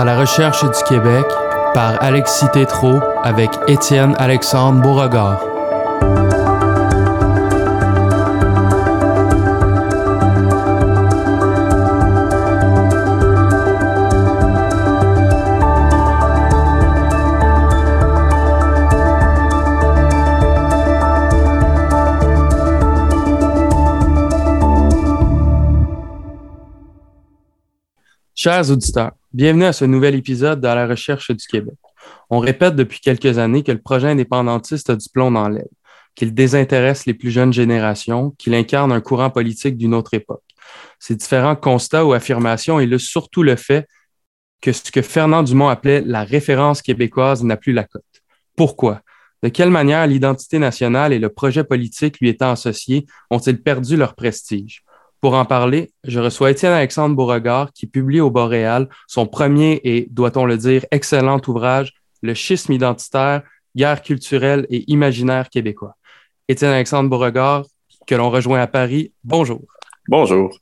À la recherche du Québec par Alexis Tétrault avec Étienne Alexandre Beauregard. Chers auditeurs, bienvenue à ce nouvel épisode de la recherche du Québec. On répète depuis quelques années que le projet indépendantiste a du plomb dans l'aile, qu'il désintéresse les plus jeunes générations, qu'il incarne un courant politique d'une autre époque. Ces différents constats ou affirmations illustrent surtout le fait que ce que Fernand Dumont appelait la référence québécoise n'a plus la cote. Pourquoi? De quelle manière l'identité nationale et le projet politique lui étant associés ont-ils perdu leur prestige? Pour en parler, je reçois Étienne Alexandre Beauregard qui publie au Boréal son premier et, doit-on le dire, excellent ouvrage, Le schisme identitaire, guerre culturelle et imaginaire québécois. Étienne Alexandre Beauregard, que l'on rejoint à Paris, bonjour. Bonjour.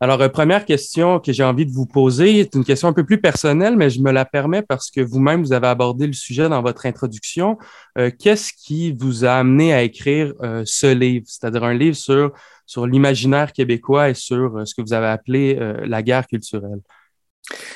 Alors, euh, première question que j'ai envie de vous poser est une question un peu plus personnelle, mais je me la permets parce que vous-même, vous avez abordé le sujet dans votre introduction. Euh, qu'est-ce qui vous a amené à écrire euh, ce livre, c'est-à-dire un livre sur, sur l'imaginaire québécois et sur ce que vous avez appelé la guerre culturelle?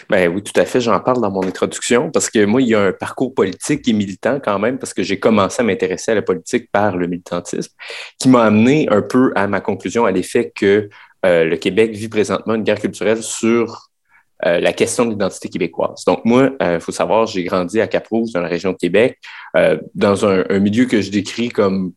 Ben oui, tout à fait. J'en parle dans mon introduction parce que moi, il y a un parcours politique et militant quand même parce que j'ai commencé à m'intéresser à la politique par le militantisme qui m'a amené un peu à ma conclusion à l'effet que euh, le Québec vit présentement une guerre culturelle sur euh, la question de l'identité québécoise. Donc, moi, il euh, faut savoir, j'ai grandi à Cap-Rouge, dans la région de Québec, dans un, milieu que je décris comme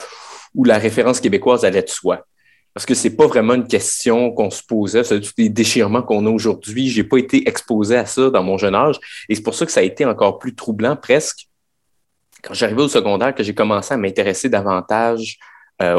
où la référence québécoise allait de soi. Parce que c'est pas vraiment une question qu'on se posait, c'est tous les déchirements qu'on a aujourd'hui. J'ai pas été exposé à ça dans mon jeune âge. Et c'est pour ça que ça a été encore plus troublant presque quand j'arrivais au secondaire, que j'ai commencé à m'intéresser davantage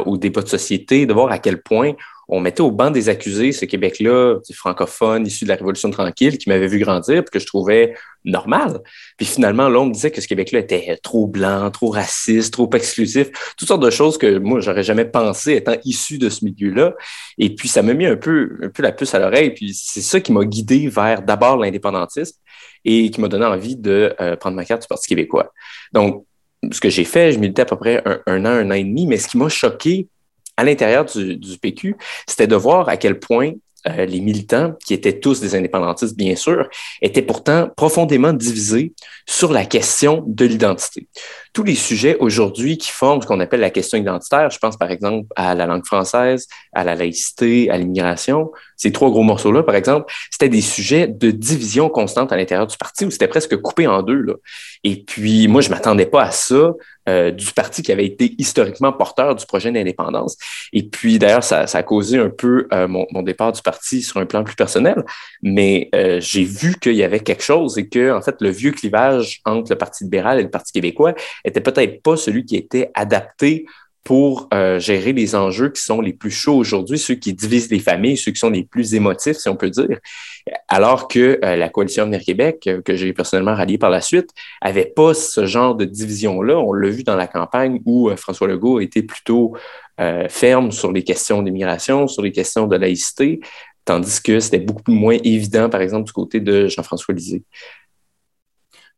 aux débats de société, de voir à quel point on mettait au banc des accusés ce Québec-là, francophone, issu de la Révolution tranquille, qui m'avait vu grandir, que je trouvais normal. Puis finalement, là, on me disait que ce Québec-là était trop blanc, trop raciste, trop exclusif, toutes sortes de choses que moi, j'aurais jamais pensé étant issu de ce milieu-là. Et puis, ça m'a mis un peu, un peu la puce à l'oreille. Puis c'est ça qui m'a guidé vers d'abord l'indépendantisme et qui m'a donné envie de euh, prendre ma carte du Parti québécois. Donc, ce que j'ai fait, je militais à peu près un, an, un an et demi, mais ce qui m'a choqué, à l'intérieur du, PQ, c'était de voir à quel point euh, les militants, qui étaient tous des indépendantistes, bien sûr, étaient pourtant profondément divisés sur la question de l'identité. Tous les sujets aujourd'hui qui forment ce qu'on appelle la question identitaire, je pense par exemple à la langue française, à la laïcité, à l'immigration, ces trois gros morceaux-là, par exemple, c'était des sujets de division constante à l'intérieur du parti où c'était presque coupé en deux. Et puis, moi, je m'attendais pas à ça euh, du parti qui avait été historiquement porteur du projet d'indépendance. Et puis, d'ailleurs, ça, a causé un peu euh, mon, départ du parti sur un plan plus personnel. Mais euh, j'ai vu qu'il y avait quelque chose et que, en fait, le vieux clivage entre le Parti libéral et le Parti québécois était peut-être pas celui qui était adapté pour euh, gérer les enjeux qui sont les plus chauds aujourd'hui, ceux qui divisent les familles, ceux qui sont les plus émotifs, si on peut dire, alors que euh, la coalition Avenir Québec, que j'ai personnellement rallié par la suite, avait pas ce genre de division-là. On l'a vu dans la campagne où François Legault était plutôt ferme sur les questions d'immigration, sur les questions de laïcité, tandis que c'était beaucoup moins évident, par exemple, du côté de Jean-François Lisée.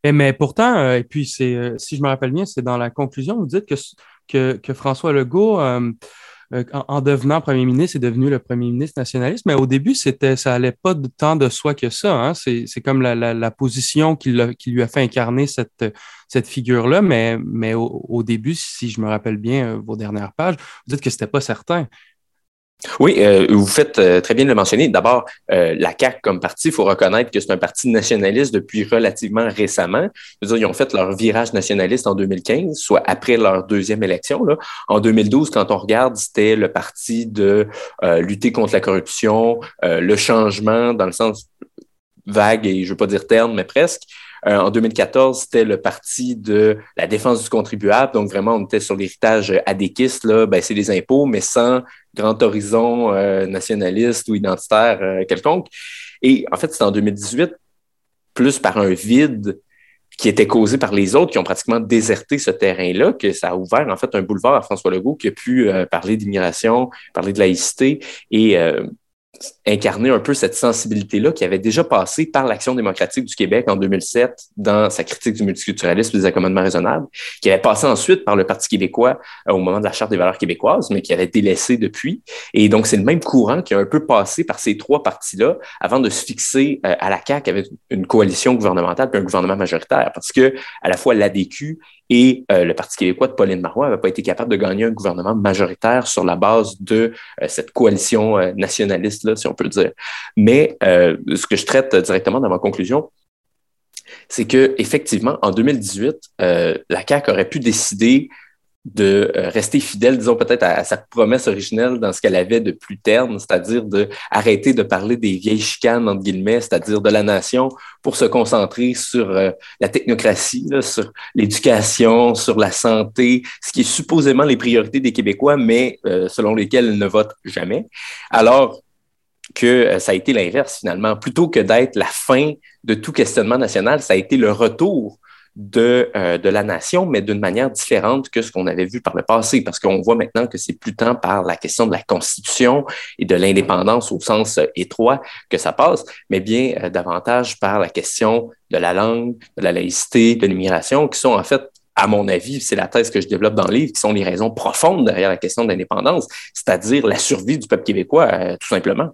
Eh, mais, pourtant, et puis c'est, si je me rappelle bien, c'est dans la conclusion, vous dites que que, François Legault, euh, en, devenant premier ministre, est devenu le premier ministre nationaliste. Mais au début, c'était, ça n'allait pas tant de soi que ça. Hein. C'est, comme la, position qui, lui a fait incarner cette, figure-là. Mais, au, début, si je me rappelle bien euh, vos dernières pages, vous dites que ce n'était pas certain. Oui, euh, vous faites euh, très bien de le mentionner. D'abord, euh, la CAQ comme parti, il faut reconnaître que c'est un parti nationaliste depuis relativement récemment. ils ont fait leur virage nationaliste en 2015, soit après leur deuxième élection. En 2012, quand on regarde, c'était le parti de lutter contre la corruption, le changement dans le sens vague et je ne veux pas dire terme, mais presque. Euh, en 2014, c'était le parti de la défense du contribuable. Donc, vraiment, on était sur l'héritage adéquiste, là, baisser les impôts, mais sans grand horizon euh, nationaliste ou identitaire euh, quelconque. Et en fait, c'est en 2018, plus par un vide qui était causé par les autres qui ont pratiquement déserté ce terrain-là, que ça a ouvert en fait un boulevard à François Legault qui a pu parler d'immigration, parler de laïcité et incarner un peu cette sensibilité-là qui avait déjà passé par l'Action démocratique du Québec en 2007 dans sa critique du multiculturalisme et des accommodements raisonnables, qui avait passé ensuite par le Parti québécois euh, au moment de la Charte des valeurs québécoises, mais qui avait été laissé depuis. Et donc, c'est le même courant qui a un peu passé par ces trois partis-là avant de se fixer euh, à la CAQ avec une coalition gouvernementale puis un gouvernement majoritaire, parce que à la fois l'ADQ et euh, le Parti québécois de Pauline Marois n'avait pas été capable de gagner un gouvernement majoritaire sur la base de euh, cette coalition euh, nationaliste-là, si on peut le dire. Mais ce que je traite directement dans ma conclusion, c'est que effectivement, en 2018, la CAQ aurait pu décider de euh, rester fidèle, disons peut-être à, sa promesse originelle dans ce qu'elle avait de plus terne, c'est-à-dire de arrêter de parler des vieilles chicanes entre guillemets, c'est-à-dire de la nation, pour se concentrer sur euh, la technocratie, sur l'éducation, sur la santé, ce qui est supposément les priorités des Québécois, mais euh, selon lesquelles ils ne votent jamais. Alors que ça a été l'inverse finalement, plutôt que d'être la fin de tout questionnement national, ça a été le retour de, euh, de la nation, mais d'une manière différente que ce qu'on avait vu par le passé, parce qu'on voit maintenant que c'est plus tant par la question de la Constitution et de l'indépendance au sens euh, étroit que ça passe, mais bien euh, davantage par la question de la langue, de la laïcité, de l'immigration, qui sont en fait à mon avis, c'est la thèse que je développe dans le livre, qui sont les raisons profondes derrière la question de l'indépendance, c'est-à-dire la survie du peuple québécois, tout simplement.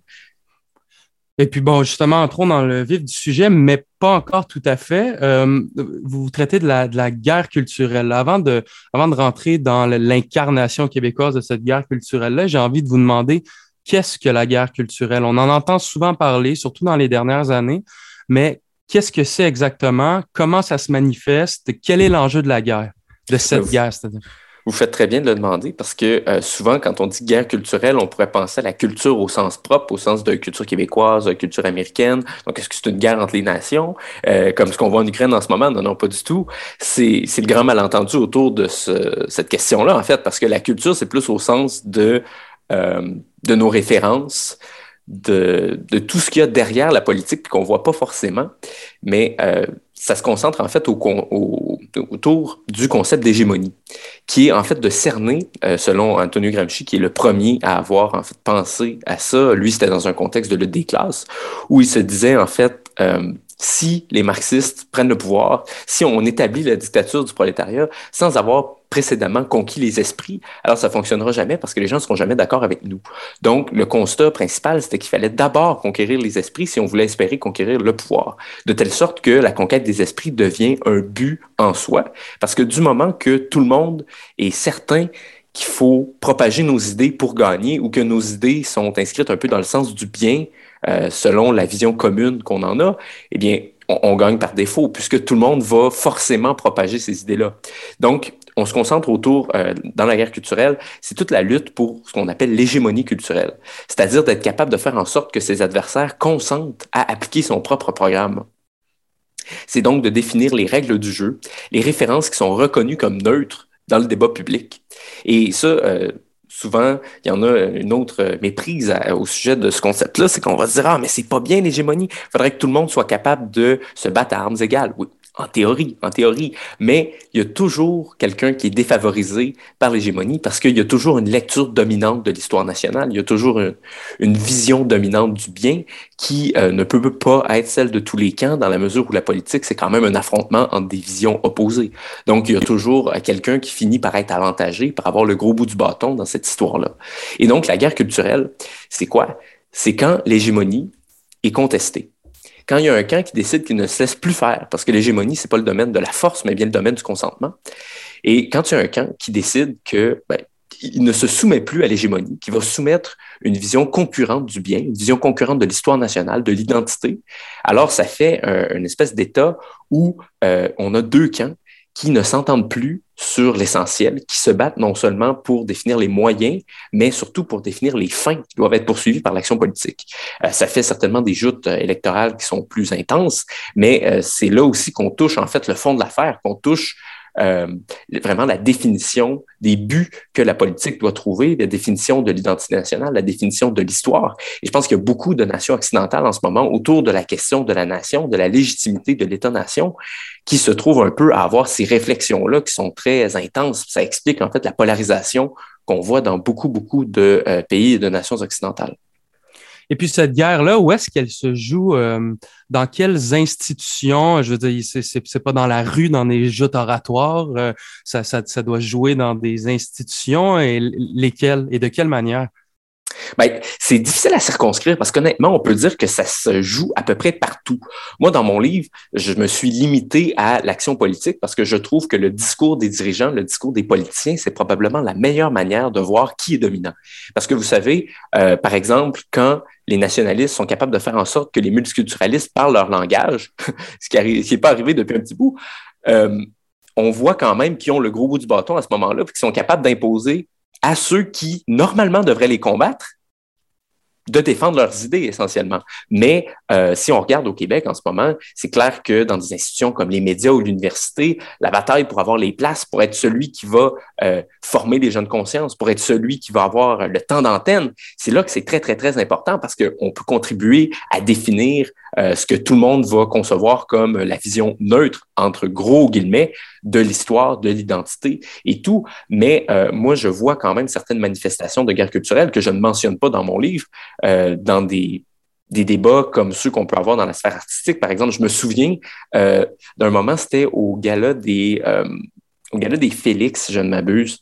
Et puis bon, justement, entrons dans le vif du sujet, mais pas encore tout à fait. Euh, vous traitez de la, de la guerre culturelle. Avant de, avant de rentrer dans l'incarnation québécoise de cette guerre culturelle-là, j'ai envie de vous demander qu'est-ce que la guerre culturelle? On en entend souvent parler, surtout dans les dernières années, mais qu'est-ce que c'est exactement? Comment ça se manifeste? Quel est l'enjeu de la guerre, de cette guerre? C'est-à-dire? Vous faites très bien de le demander parce que euh, souvent, quand on dit guerre culturelle, on pourrait penser à la culture au sens propre, au sens de culture québécoise, de culture américaine. Donc, est-ce que c'est une guerre entre les nations, euh, comme ce qu'on voit en Ukraine en ce moment? Non, non, pas du tout. C'est le grand malentendu autour de ce, cette question-là, en fait, parce que la culture, c'est plus au sens de, euh, de nos références, de, de tout ce qu'il y a derrière la politique qu'on voit pas forcément. Mais ça se concentre en fait au, autour du concept d'hégémonie, qui est en fait de cerner, euh, selon Antonio Gramsci, qui est le premier à avoir en fait pensé à ça. Lui, c'était dans un contexte de lutte des classes, où il se disait en fait euh, si les marxistes prennent le pouvoir, si on établit la dictature du prolétariat sans avoir précédemment conquis les esprits, alors ça fonctionnera jamais parce que les gens ne seront jamais d'accord avec nous. Donc, le constat principal, c'était qu'il fallait d'abord conquérir les esprits si on voulait espérer conquérir le pouvoir, de telle sorte que la conquête des esprits devient un but en soi, parce que du moment que tout le monde est certain qu'il faut propager nos idées pour gagner ou que nos idées sont inscrites un peu dans le sens du bien, euh, selon la vision commune qu'on en a, eh bien, on, gagne par défaut, puisque tout le monde va forcément propager ces idées-là. Donc, on se concentre autour, euh, dans la guerre culturelle, c'est toute la lutte pour ce qu'on appelle l'hégémonie culturelle, c'est-à-dire d'être capable de faire en sorte que ses adversaires consentent à appliquer son propre programme. C'est donc de définir les règles du jeu, les références qui sont reconnues comme neutres dans le débat public. Et ça, euh, souvent, il y en a une autre méprise au sujet de ce concept-là, c'est qu'on va se dire, ah, mais c'est pas bien l'hégémonie. Il faudrait que tout le monde soit capable de se battre à armes égales. Oui, en théorie, en théorie. Mais il y a toujours quelqu'un qui est défavorisé par l'hégémonie parce qu'il y a toujours une lecture dominante de l'histoire nationale. Il y a toujours une, vision dominante du bien qui euh, ne peut pas être celle de tous les camps dans la mesure où la politique, c'est quand même un affrontement entre des visions opposées. Donc, il y a toujours euh, quelqu'un qui finit par être avantagé, par avoir le gros bout du bâton dans cette histoire-là. Et donc, la guerre culturelle, c'est quoi? C'est quand l'hégémonie est contestée quand il y a un camp qui décide qu'il ne se laisse plus faire, parce que l'hégémonie, c'est pas le domaine de la force, mais bien le domaine du consentement. Et quand il y a un camp qui décide que ben, ne se soumet plus à l'hégémonie, qui va soumettre une vision concurrente du bien, une vision concurrente de l'histoire nationale, de l'identité, alors ça fait une espèce d'état où euh, on a deux camps qui ne s'entendent plus sur l'essentiel, qui se battent non seulement pour définir les moyens, mais surtout pour définir les fins qui doivent être poursuivies par l'action politique. Euh, ça fait certainement des joutes euh, électorales qui sont plus intenses, mais euh, c'est là aussi qu'on touche en fait le fond de l'affaire, qu'on touche euh, vraiment la définition des buts que la politique doit trouver, la définition de l'identité nationale, la définition de l'histoire. Et je pense qu'il y a beaucoup de nations occidentales en ce moment autour de la question de la nation, de la légitimité de l'État-nation, qui se trouvent un peu à avoir ces réflexions-là qui sont très intenses. Ça explique en fait la polarisation qu'on voit dans beaucoup, beaucoup de euh, pays et de nations occidentales. Et puis cette guerre-là, où est-ce qu'elle se joue? Euh, dans quelles institutions? Je veux dire, c'est pas dans la rue, dans des jeux oratoires. Euh, ça, ça, ça doit jouer dans des institutions et lesquelles et de quelle manière? Ben, c'est difficile à circonscrire parce qu'honnêtement, on peut dire que ça se joue à peu près partout. Moi, dans mon livre, je me suis limité à l'action politique parce que je trouve que le discours des dirigeants, le discours des politiciens, c'est probablement la meilleure manière de voir qui est dominant. Parce que vous savez, euh, par exemple, quand les nationalistes sont capables de faire en sorte que les multiculturalistes parlent leur langage, ce qui n'est pas arrivé depuis un petit bout, euh, on voit quand même qu'ils ont le gros bout du bâton à ce moment-là, puis qu'ils sont capables d'imposer à ceux qui, normalement, devraient les combattre, de défendre leurs idées essentiellement. Mais euh, si on regarde au Québec en ce moment, c'est clair que dans des institutions comme les médias ou l'université, la bataille pour avoir les places, pour être celui qui va euh, former les jeunes consciences, pour être celui qui va avoir le temps d'antenne, c'est là que c'est très, très, très important parce qu'on peut contribuer à définir euh, ce que tout le monde va concevoir comme la vision neutre, entre gros guillemets, de l'histoire, de l'identité et tout. Mais euh, moi, je vois quand même certaines manifestations de guerre culturelle que je ne mentionne pas dans mon livre, euh, dans des, des débats comme ceux qu'on peut avoir dans la sphère artistique. Par exemple, je me souviens d'un moment, c'était au gala des, au gala des Félix, si je ne m'abuse.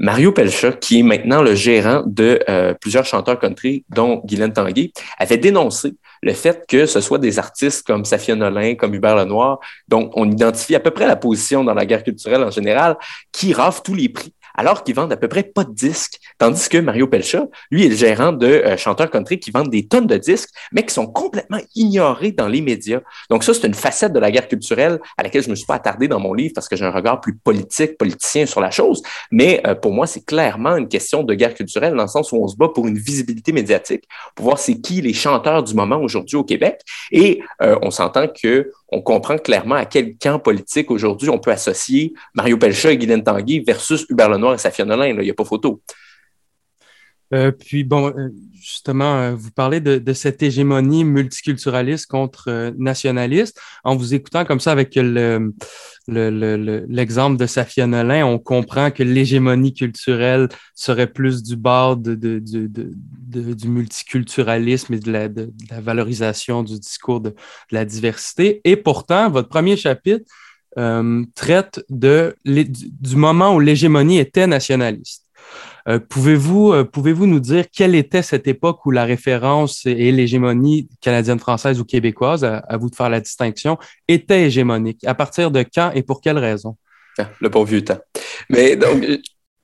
Mario Pelcha, qui est maintenant le gérant de plusieurs chanteurs country, dont Guylaine Tanguay, avait dénoncé le fait que ce soit des artistes comme Safia Nolin, comme Hubert Lenoir, dont on identifie à peu près la position dans la guerre culturelle en général, qui rafent tous les prix alors qu'ils vendent à peu près pas de disques. Tandis que Mario Pelcha, lui, est le gérant de euh, chanteurs country qui vendent des tonnes de disques, mais qui sont complètement ignorés dans les médias. Donc ça, c'est une facette de la guerre culturelle à laquelle je me suis pas attardé dans mon livre parce que j'ai un regard plus politique, politicien sur la chose. Mais euh, pour moi, c'est clairement une question de guerre culturelle dans le sens où on se bat pour une visibilité médiatique, pour voir c'est qui les chanteurs du moment aujourd'hui au Québec. Et euh, on s'entend que on comprend clairement à quel camp politique aujourd'hui on peut associer Mario Pelcha et Guylaine Tanguy versus Hubert Lenoir et Safia Nolin. Il n'y a pas photo. Euh, puis bon, euh, justement, euh, vous parlez de, cette hégémonie multiculturaliste contre nationaliste. En vous écoutant comme ça avec l'exemple le, de Safia Nolin, on comprend que l'hégémonie culturelle serait plus du bord du multiculturalisme et de la, valorisation du discours de, la diversité. Et pourtant, votre premier chapitre traite du moment où l'hégémonie était nationaliste. Euh, pouvez-vous euh, pouvez-vous nous dire quelle était cette époque où la référence et l'hégémonie canadienne, française ou québécoise, à, vous de faire la distinction, était hégémonique? À partir de quand et pour quelles raisons? Ah, le bon vieux temps. Mais donc,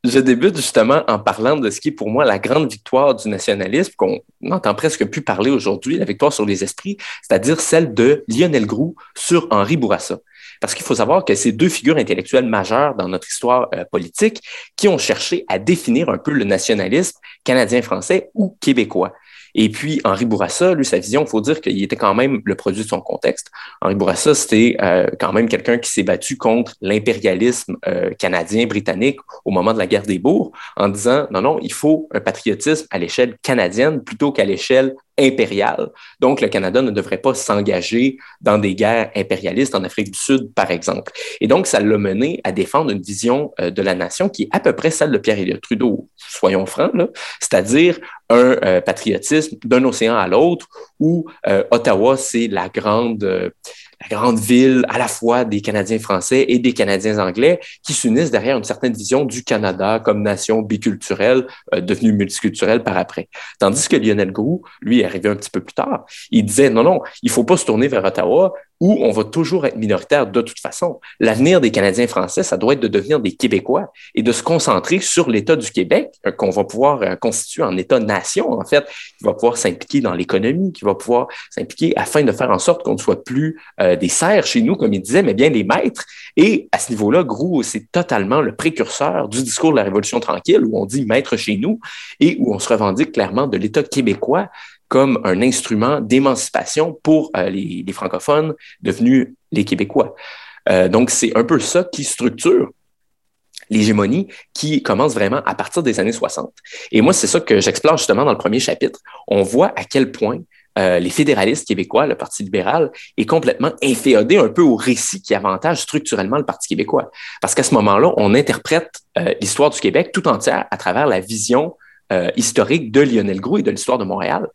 je débute justement en parlant de ce qui est pour moi la grande victoire du nationalisme qu'on n'entend presque plus parler aujourd'hui, la victoire sur les esprits, c'est-à-dire celle de Lionel Groux sur Henri Bourassa. Parce qu'il faut savoir que ces deux figures intellectuelles majeures dans notre histoire euh, politique qui ont cherché à définir un peu le nationalisme canadien-français ou québécois. Et puis, Henri Bourassa, lui, sa vision, il faut dire qu'il était quand même le produit de son contexte. Henri Bourassa, c'était euh, quand même quelqu'un qui s'est battu contre l'impérialisme euh, canadien, britannique au moment de la guerre des bourgs, en disant, non, non, il faut un patriotisme à l'échelle canadienne plutôt qu'à l'échelle impériale. Donc, le Canada ne devrait pas s'engager dans des guerres impérialistes en Afrique du Sud, par exemple. Et donc, ça l'a mené à défendre une vision euh, de la nation qui est à peu près celle de Pierre-Éliott Trudeau, soyons francs, c'est-à-dire un euh, patriotisme d'un océan à l'autre où euh, Ottawa, c'est la grande la grande ville à la fois des Canadiens français et des Canadiens anglais qui s'unissent derrière une certaine vision du Canada comme nation biculturelle, euh, devenue multiculturelle par après. Tandis que Lionel Groux, lui, est arrivé un petit peu plus tard. Il disait, non, non, il faut pas se tourner vers Ottawa, où on va toujours être minoritaire de toute façon. L'avenir des Canadiens français, ça doit être de devenir des Québécois et de se concentrer sur l'État du Québec, euh, qu'on va pouvoir euh, constituer en État-nation, en fait, qui va pouvoir s'impliquer dans l'économie, qui va pouvoir s'impliquer afin de faire en sorte qu'on ne soit plus euh, des serfs chez nous, comme il disait, mais bien les maîtres. Et à ce niveau-là, Grou, c'est totalement le précurseur du discours de la Révolution tranquille, où on dit maître chez nous et où on se revendique clairement de l'État québécois comme un instrument d'émancipation pour euh, les, francophones devenus les Québécois. Euh, donc, c'est un peu ça qui structure l'hégémonie qui commence vraiment à partir des années 60. Et moi, c'est ça que j'explore justement dans le premier chapitre. On voit à quel point euh, les fédéralistes québécois, le Parti libéral, est complètement inféodé un peu au récit qui avantage structurellement le Parti québécois. Parce qu'à ce moment-là, on interprète l'histoire du Québec tout entière à travers la vision historique de Lionel Groux et de l'histoire de Montréal,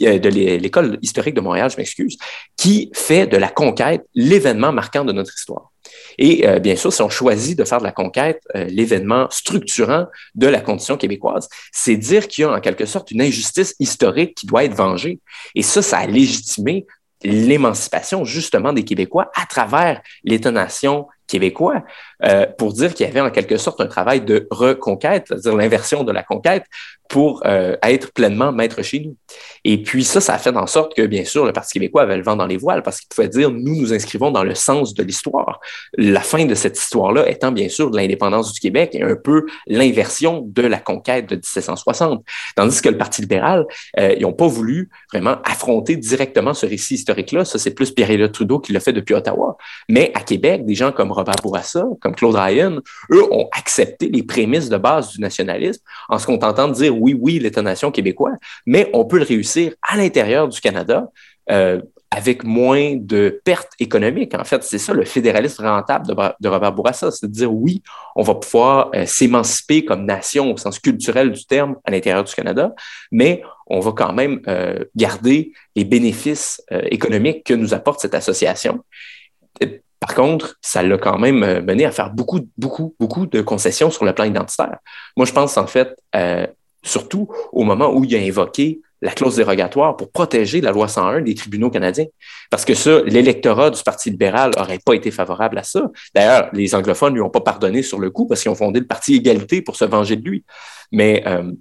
de l'école historique de Montréal, je m'excuse, qui fait de la conquête l'événement marquant de notre histoire. Et euh, bien sûr, si on choisit de faire de la conquête euh, l'événement structurant de la condition québécoise, c'est dire qu'il y a en quelque sorte une injustice historique qui doit être vengée. Et ça, ça a légitimé l'émancipation justement des Québécois à travers l'État-nation québécois euh, pour dire qu'il y avait en quelque sorte un travail de reconquête, c'est-à-dire l'inversion de la conquête pour euh, être pleinement maître chez nous. Et puis ça, ça a fait en sorte que, bien sûr, le Parti québécois avait le vent dans les voiles parce qu'il pouvait dire, nous nous inscrivons dans le sens de l'histoire. La fin de cette histoire-là étant, bien sûr, de l'indépendance du Québec et un peu l'inversion de la conquête de 1760. Tandis que le Parti libéral, euh, ils n'ont pas voulu vraiment affronter directement ce récit historique-là. Ça, c'est plus Pierre-Éliott Trudeau qui l'a fait depuis Ottawa. Mais à Québec, des gens comme Robert Bourassa, comme Claude Ryan, eux ont accepté les prémices de base du nationalisme en se contentant de dire oui, oui, l'État-nation québécois, mais on peut le réussir à l'intérieur du Canada. Euh, avec moins de pertes économiques. En fait, c'est ça le fédéralisme rentable de, Robert Bourassa, c'est de dire oui, on va pouvoir euh, s'émanciper comme nation au sens culturel du terme à l'intérieur du Canada, mais on va quand même euh, garder les bénéfices économiques que nous apporte cette association. Par contre, ça l'a quand même euh, mené à faire beaucoup, beaucoup, beaucoup de concessions sur le plan identitaire. Moi, je pense en fait, euh, surtout au moment où il a invoqué la clause dérogatoire pour protéger la loi 101 des tribunaux canadiens. Parce que ça, l'électorat du Parti libéral n'aurait pas été favorable à ça. D'ailleurs, les anglophones ne lui ont pas pardonné sur le coup parce qu'ils ont fondé le Parti Égalité pour se venger de lui. Mais euh,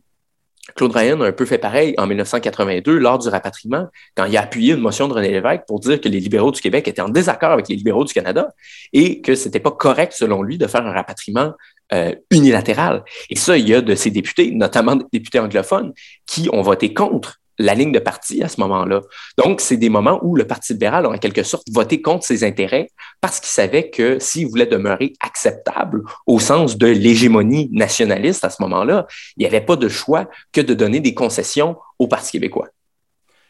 Claude Ryan a un peu fait pareil en 1982 lors du rapatriement, quand il a appuyé une motion de René Lévesque pour dire que les libéraux du Québec étaient en désaccord avec les libéraux du Canada et que c'était pas correct, selon lui, de faire un rapatriement euh, unilatéral. Et ça, il y a de ces députés, notamment des députés anglophones, qui ont voté contre la ligne de parti à ce moment-là. Donc, c'est des moments où le Parti libéral a en quelque sorte voté contre ses intérêts parce qu'il savait que s'il voulait demeurer acceptable au sens de l'hégémonie nationaliste à ce moment-là, il n'y avait pas de choix que de donner des concessions au Parti québécois.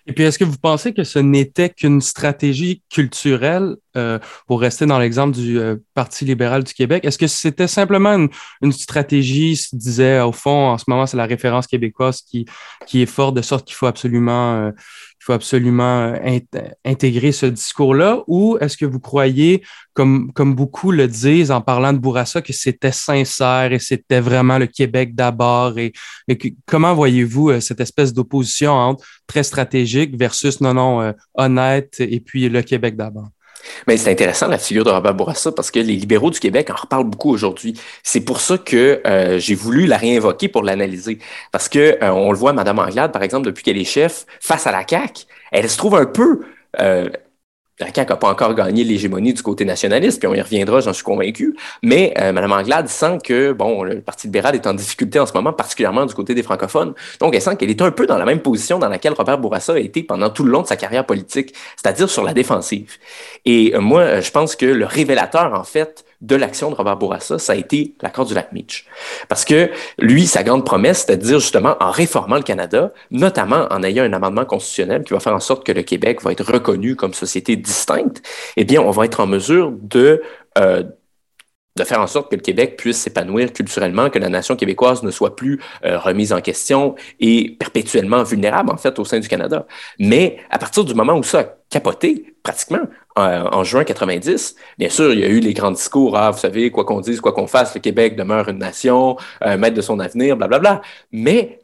Et puis, est-ce que vous pensez que ce n'était qu'une stratégie culturelle, euh, pour rester dans l'exemple du euh, Parti libéral du Québec? Est-ce que c'était simplement une, une, stratégie, se disait, au fond, en ce moment, c'est la référence québécoise qui, qui est forte, de sorte qu'il faut absolument euh, il faut absolument euh, intégrer ce discours-là, ou est-ce que vous croyez, comme, comme beaucoup le disent en parlant de Bourassa, que c'était sincère et c'était vraiment le Québec d'abord? Et, comment voyez-vous euh, cette espèce d'opposition entre très stratégique versus non, non, euh, honnête et puis le Québec d'abord? Mais c'est intéressant la figure de Robert Bourassa parce que les libéraux du Québec en reparlent beaucoup aujourd'hui. C'est pour ça que euh, j'ai voulu la réinvoquer pour l'analyser. Parce que euh, on le voit, Madame Anglade, par exemple, depuis qu'elle est chef, face à la CAQ, elle se trouve un peu euh, la CAQ n'a pas encore gagné l'hégémonie du côté nationaliste, puis on y reviendra, j'en suis convaincu. Mais euh, Mme Anglade sent que bon, le Parti libéral est en difficulté en ce moment, particulièrement du côté des francophones. Donc, elle sent qu'elle est un peu dans la même position dans laquelle Robert Bourassa a été pendant tout le long de sa carrière politique, c'est-à-dire sur la défensive. Et euh, moi, je pense que le révélateur, en fait, de l'action de Robert Bourassa, ça a été l'accord du lac Meach. Parce que lui, sa grande promesse, c'était de dire justement, en réformant le Canada, notamment en ayant un amendement constitutionnel qui va faire en sorte que le Québec va être reconnu comme société distincte, eh bien, on va être en mesure de... Euh, de faire en sorte que le Québec puisse s'épanouir culturellement, que la nation québécoise ne soit plus euh, remise en question et perpétuellement vulnérable, en fait, au sein du Canada. Mais à partir du moment où ça a capoté, pratiquement, en juin 90, bien sûr, il y a eu les grands discours, ah, vous savez, quoi qu'on dise, quoi qu'on fasse, le Québec demeure une nation, euh, maître de son avenir, blablabla. Bla, bla. Mais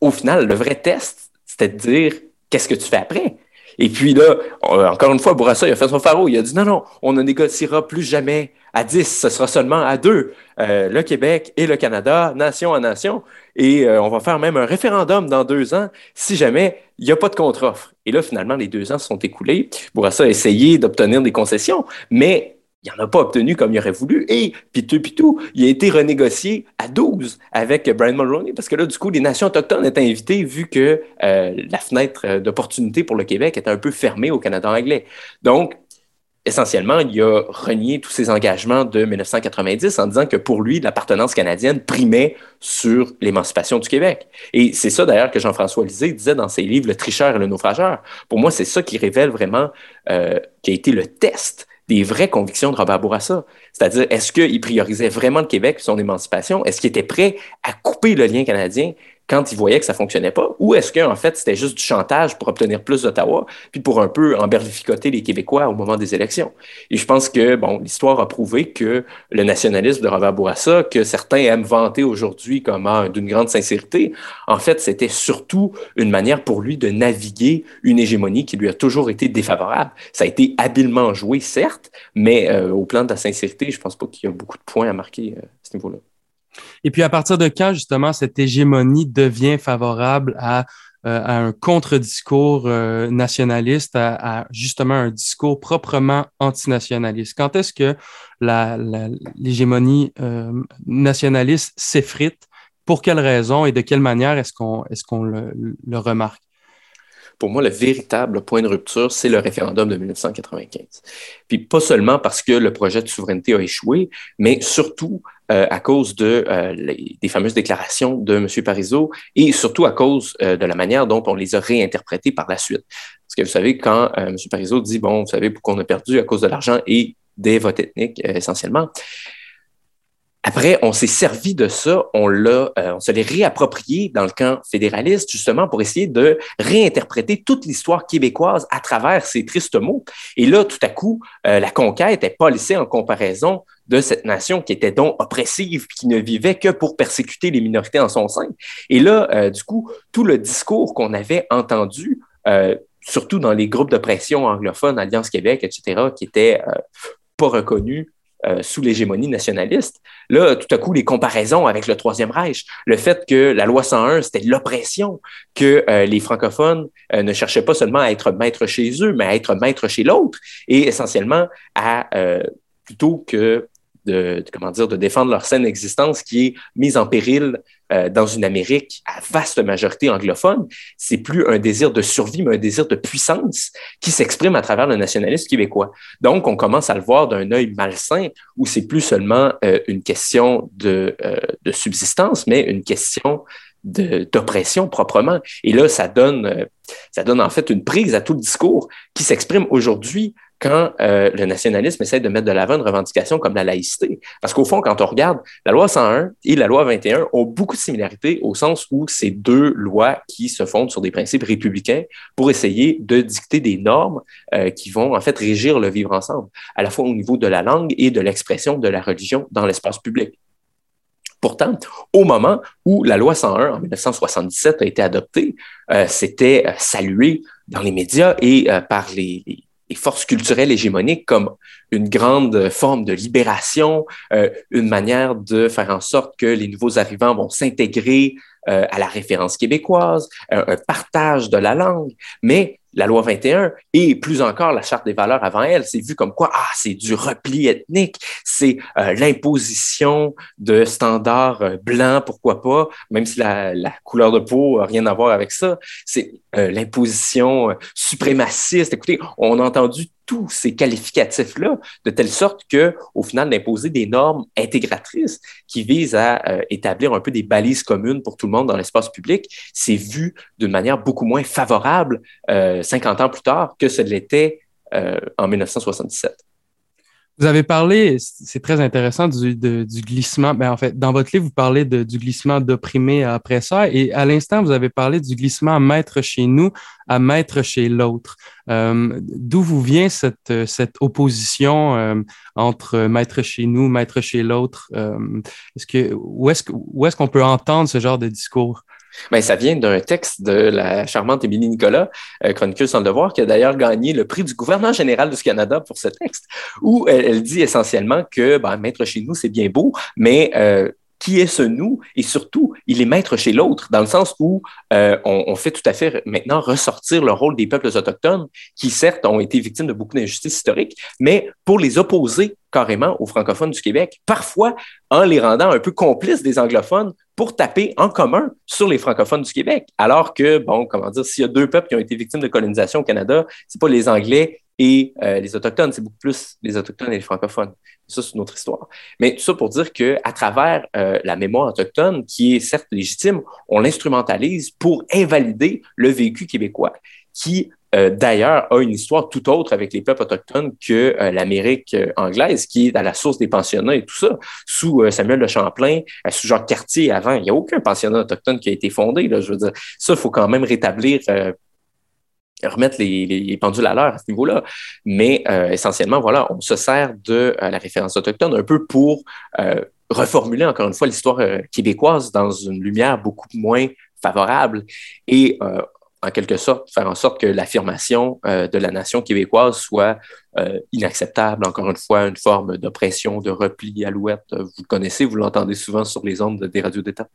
au final, le vrai test, c'était de dire, qu'est-ce que tu fais après? Et puis là, encore une fois, Bourassa, il a fait son pharo. Il a dit non, non, on ne négociera plus jamais à 10, ce sera seulement à deux. Euh, le Québec et le Canada, nation à nation. Et euh, on va faire même un référendum dans deux ans si jamais il n'y a pas de contre-offre. Et là, finalement, les deux ans sont écoulés. Bourassa a essayé d'obtenir des concessions, mais il n'en a pas obtenu comme il aurait voulu. Et puis tout, il a été renégocié à 12 avec Brian Mulroney, parce que là, du coup, les nations autochtones étaient invitées vu que euh, la fenêtre d'opportunité pour le Québec était un peu fermée au Canada anglais. Donc, essentiellement, il a renié tous ses engagements de 1990 en disant que pour lui, l'appartenance canadienne primait sur l'émancipation du Québec. Et c'est ça d'ailleurs que Jean-François Lisée disait dans ses livres Le tricheur et le naufrageur. Pour moi, c'est ça qui révèle vraiment, euh, qui a été le test des vraies convictions de Robert Bourassa. C'est-à-dire, est-ce qu'il priorisait vraiment le Québec son émancipation? Est-ce qu'il était prêt à couper le lien canadien? Quand ils voyaient que ça fonctionnait pas, ou est-ce qu'en fait, c'était juste du chantage pour obtenir plus d'Ottawa, puis pour un peu emberlificoter les Québécois au moment des élections? Et je pense que, bon, l'histoire a prouvé que le nationalisme de Robert Bourassa, que certains aiment vanter aujourd'hui comme ah, d'une grande sincérité, en fait, c'était surtout une manière pour lui de naviguer une hégémonie qui lui a toujours été défavorable. Ça a été habilement joué, certes, mais euh, au plan de la sincérité, je pense pas qu'il y a beaucoup de points à marquer euh, à ce niveau-là. Et puis, à partir de quand, justement, cette hégémonie devient favorable à, euh, un contre-discours euh, nationaliste, à, justement un discours proprement antinationaliste? Quand est-ce que l'hégémonie euh, nationaliste s'effrite? Pour quelles raisons et de quelle manière est-ce qu'on est le remarque? Pour moi, le véritable point de rupture, c'est le référendum de 1995. Puis pas seulement parce que le projet de souveraineté a échoué, mais surtout euh, à cause de, euh, des fameuses déclarations de M. Parizeau et surtout à cause euh, de la manière dont on les a réinterprétées par la suite. Parce que vous savez, quand M. Parizeau dit, bon, vous savez pourquoi on a perdu à cause de l'argent et des votes ethniques essentiellement, après, on s'est servi de ça, on l'a, euh, on se l'est réapproprié dans le camp fédéraliste, justement pour essayer de réinterpréter toute l'histoire québécoise à travers ces tristes mots. Et là, tout à coup, euh, la conquête n'est pas laissée en comparaison de cette nation qui était donc oppressive, qui ne vivait que pour persécuter les minorités en son sein. Et là, euh, du coup, tout le discours qu'on avait entendu, surtout dans les groupes de pression anglophones, Alliance Québec, etc., qui étaient pas reconnus euh, sous l'hégémonie nationaliste. Là, tout à coup, les comparaisons avec le Troisième Reich, le fait que la loi 101, c'était l'oppression, que euh, les francophones euh, ne cherchaient pas seulement à être maîtres chez eux, mais à être maîtres chez l'autre, et essentiellement à, plutôt que de, comment de défendre leur saine existence qui est mise en péril euh, dans une Amérique à vaste majorité anglophone, c'est plus un désir de survie, mais un désir de puissance qui s'exprime à travers le nationalisme québécois. Donc, on commence à le voir d'un œil malsain où c'est plus seulement euh, une question de, euh, de, subsistance, mais une question d'oppression proprement. Et là, ça donne, ça donne en fait une prise à tout le discours qui s'exprime aujourd'hui quand euh, le nationalisme essaie de mettre de l'avant une revendication comme la laïcité. Parce qu'au fond, quand on regarde, la loi 101 et la loi 21 ont beaucoup de similarités au sens où c'est deux lois qui se fondent sur des principes républicains pour essayer de dicter des normes euh, qui vont en fait régir le vivre ensemble, à la fois au niveau de la langue et de l'expression de la religion dans l'espace public. Pourtant, au moment où la loi 101 en 1977 a été adoptée, euh, c'était salué dans les médias et par les, les forces culturelles hégémoniques comme une grande forme de libération, euh, une manière de faire en sorte que les nouveaux arrivants vont s'intégrer euh, à la référence québécoise, euh, un partage de la langue. Mais la loi 21 et plus encore la charte des valeurs avant elle, c'est vu comme quoi ah c'est du repli ethnique, c'est euh, l'imposition de standards euh, blancs pourquoi pas, même si la, couleur de peau a rien à voir avec ça, c'est euh, l'imposition suprémaciste. Écoutez, on a entendu tous ces qualificatifs-là, de telle sorte que, au final, d'imposer des normes intégratrices qui visent à euh, établir un peu des balises communes pour tout le monde dans l'espace public, c'est vu d'une manière beaucoup moins favorable euh, 50 ans plus tard que ce l'était euh, en 1977. Vous avez parlé, c'est très intéressant, du, du glissement. Ben, en fait, dans votre livre, vous parlez de, du glissement d'opprimé à oppresseur et à l'instant, vous avez parlé du glissement à maître chez nous à maître chez l'autre. Euh, D'où vous vient cette, cette opposition euh, entre maître chez nous, maître chez l'autre? Euh, est-ce que, où est-ce est qu'on peut entendre ce genre de discours? Bien, ça vient d'un texte de la charmante Émilie Nicolas, euh, chroniqueuse sans le devoir, qui a d'ailleurs gagné le prix du gouvernement général du Canada pour ce texte, où elle, dit essentiellement que ben, maître chez nous, c'est bien beau, mais euh, qui est ce nous? Et surtout, il est maître chez l'autre, dans le sens où euh, on, fait tout à fait maintenant ressortir le rôle des peuples autochtones qui, certes, ont été victimes de beaucoup d'injustices historiques, mais pour les opposer carrément aux francophones du Québec, parfois en les rendant un peu complices des anglophones pour taper en commun sur les francophones du Québec. Alors que, bon, comment dire, s'il y a deux peuples qui ont été victimes de colonisation au Canada, c'est pas les Anglais et euh, les Autochtones, c'est beaucoup plus les Autochtones et les francophones. Ça, c'est une autre histoire. Mais tout ça pour dire qu'à travers euh, la mémoire autochtone, qui est certes légitime, on l'instrumentalise pour invalider le vécu québécois qui euh, d'ailleurs, a une histoire tout autre avec les peuples autochtones que euh, l'Amérique euh, anglaise, qui est à la source des pensionnats et tout ça. Sous Samuel de Champlain, sous Jacques Cartier avant, il n'y a aucun pensionnat autochtone qui a été fondé. Là, je veux dire, ça, il faut quand même rétablir remettre les, pendules à l'heure à ce niveau-là. Mais essentiellement, voilà, on se sert de la référence autochtone un peu pour reformuler encore une fois l'histoire québécoise dans une lumière beaucoup moins favorable et en quelque sorte, faire en sorte que l'affirmation euh, de la nation québécoise soit euh, inacceptable. Encore une fois, une forme d'oppression, de repli alouette. Vous le connaissez, vous l'entendez souvent sur les ondes des radios d'État.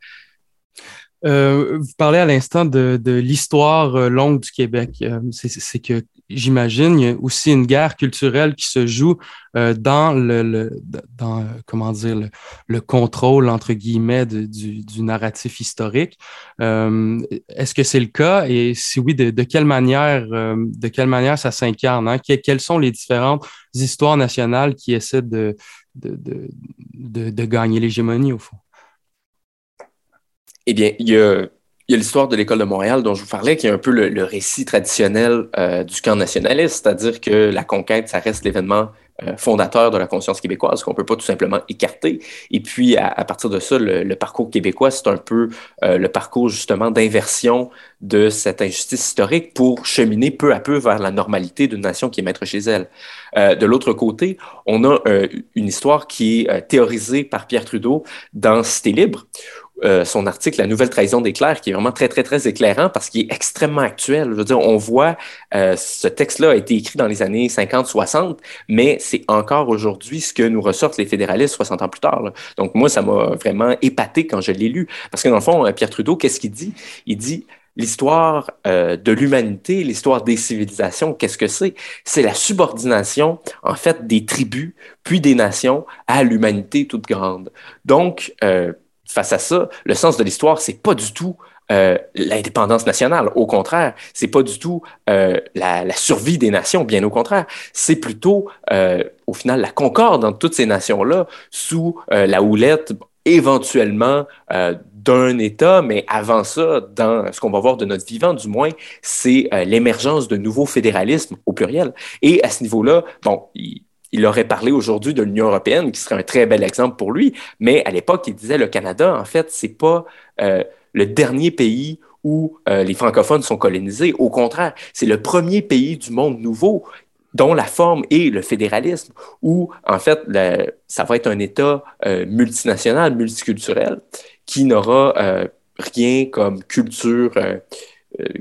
Euh, vous parlez à l'instant de, de l'histoire longue du Québec. C'est que j'imagine, il y a aussi une guerre culturelle qui se joue euh, dans le, dans, euh, comment dire, le, contrôle, entre guillemets, du, narratif historique. Euh, est-ce que c'est le cas? Et si oui, de, quelle, manière, de quelle manière ça s'incarne? Hein? quelles sont les différentes histoires nationales qui essaient de, de, de gagner l'hégémonie, au fond? Eh bien, il y a y a l'histoire de l'école de Montréal dont je vous parlais, qui est un peu le, récit traditionnel euh, du camp nationaliste, c'est-à-dire que la conquête, ça reste l'événement euh, fondateur de la conscience québécoise qu'on ne peut pas tout simplement écarter. Et puis, à, partir de ça, le, parcours québécois, c'est un peu euh, le parcours justement d'inversion de cette injustice historique pour cheminer peu à peu vers la normalité d'une nation qui est maître chez elle. de l'autre côté, on a une histoire qui est théorisée par Pierre Trudeau dans Cité libre, euh, son article La nouvelle trahison des clercs, qui est vraiment très, très, très éclairant parce qu'il est extrêmement actuel. Je veux dire, on voit, euh, ce texte-là a été écrit dans les années 50-60, mais c'est encore aujourd'hui ce que nous ressortent les fédéralistes 60 ans plus tard. Donc, moi, ça m'a vraiment épaté quand je l'ai lu. Parce que dans le fond, Pierre Trudeau, qu'est-ce qu'il dit? Il dit l'histoire euh, de l'humanité, l'histoire des civilisations, qu'est-ce que c'est? C'est la subordination, en fait, des tribus, puis des nations à l'humanité toute grande. Donc, face à ça, le sens de l'histoire, c'est pas du tout euh, l'indépendance nationale. Au contraire, c'est pas du tout euh, la, survie des nations, bien au contraire. C'est plutôt, euh, au final, la concorde entre toutes ces nations-là sous la houlette éventuellement d'un État, mais avant ça, dans ce qu'on va voir de notre vivant, du moins, c'est l'émergence de nouveaux fédéralismes au pluriel. Et à ce niveau-là, bon, il aurait parlé aujourd'hui de l'Union européenne, qui serait un très bel exemple pour lui. Mais à l'époque, il disait le Canada, en fait, c'est pas euh, le dernier pays où euh, les francophones sont colonisés. Au contraire, c'est le premier pays du monde nouveau dont la forme est le fédéralisme, où en fait, ça va être un État euh, multinational, multiculturel, qui n'aura rien comme culture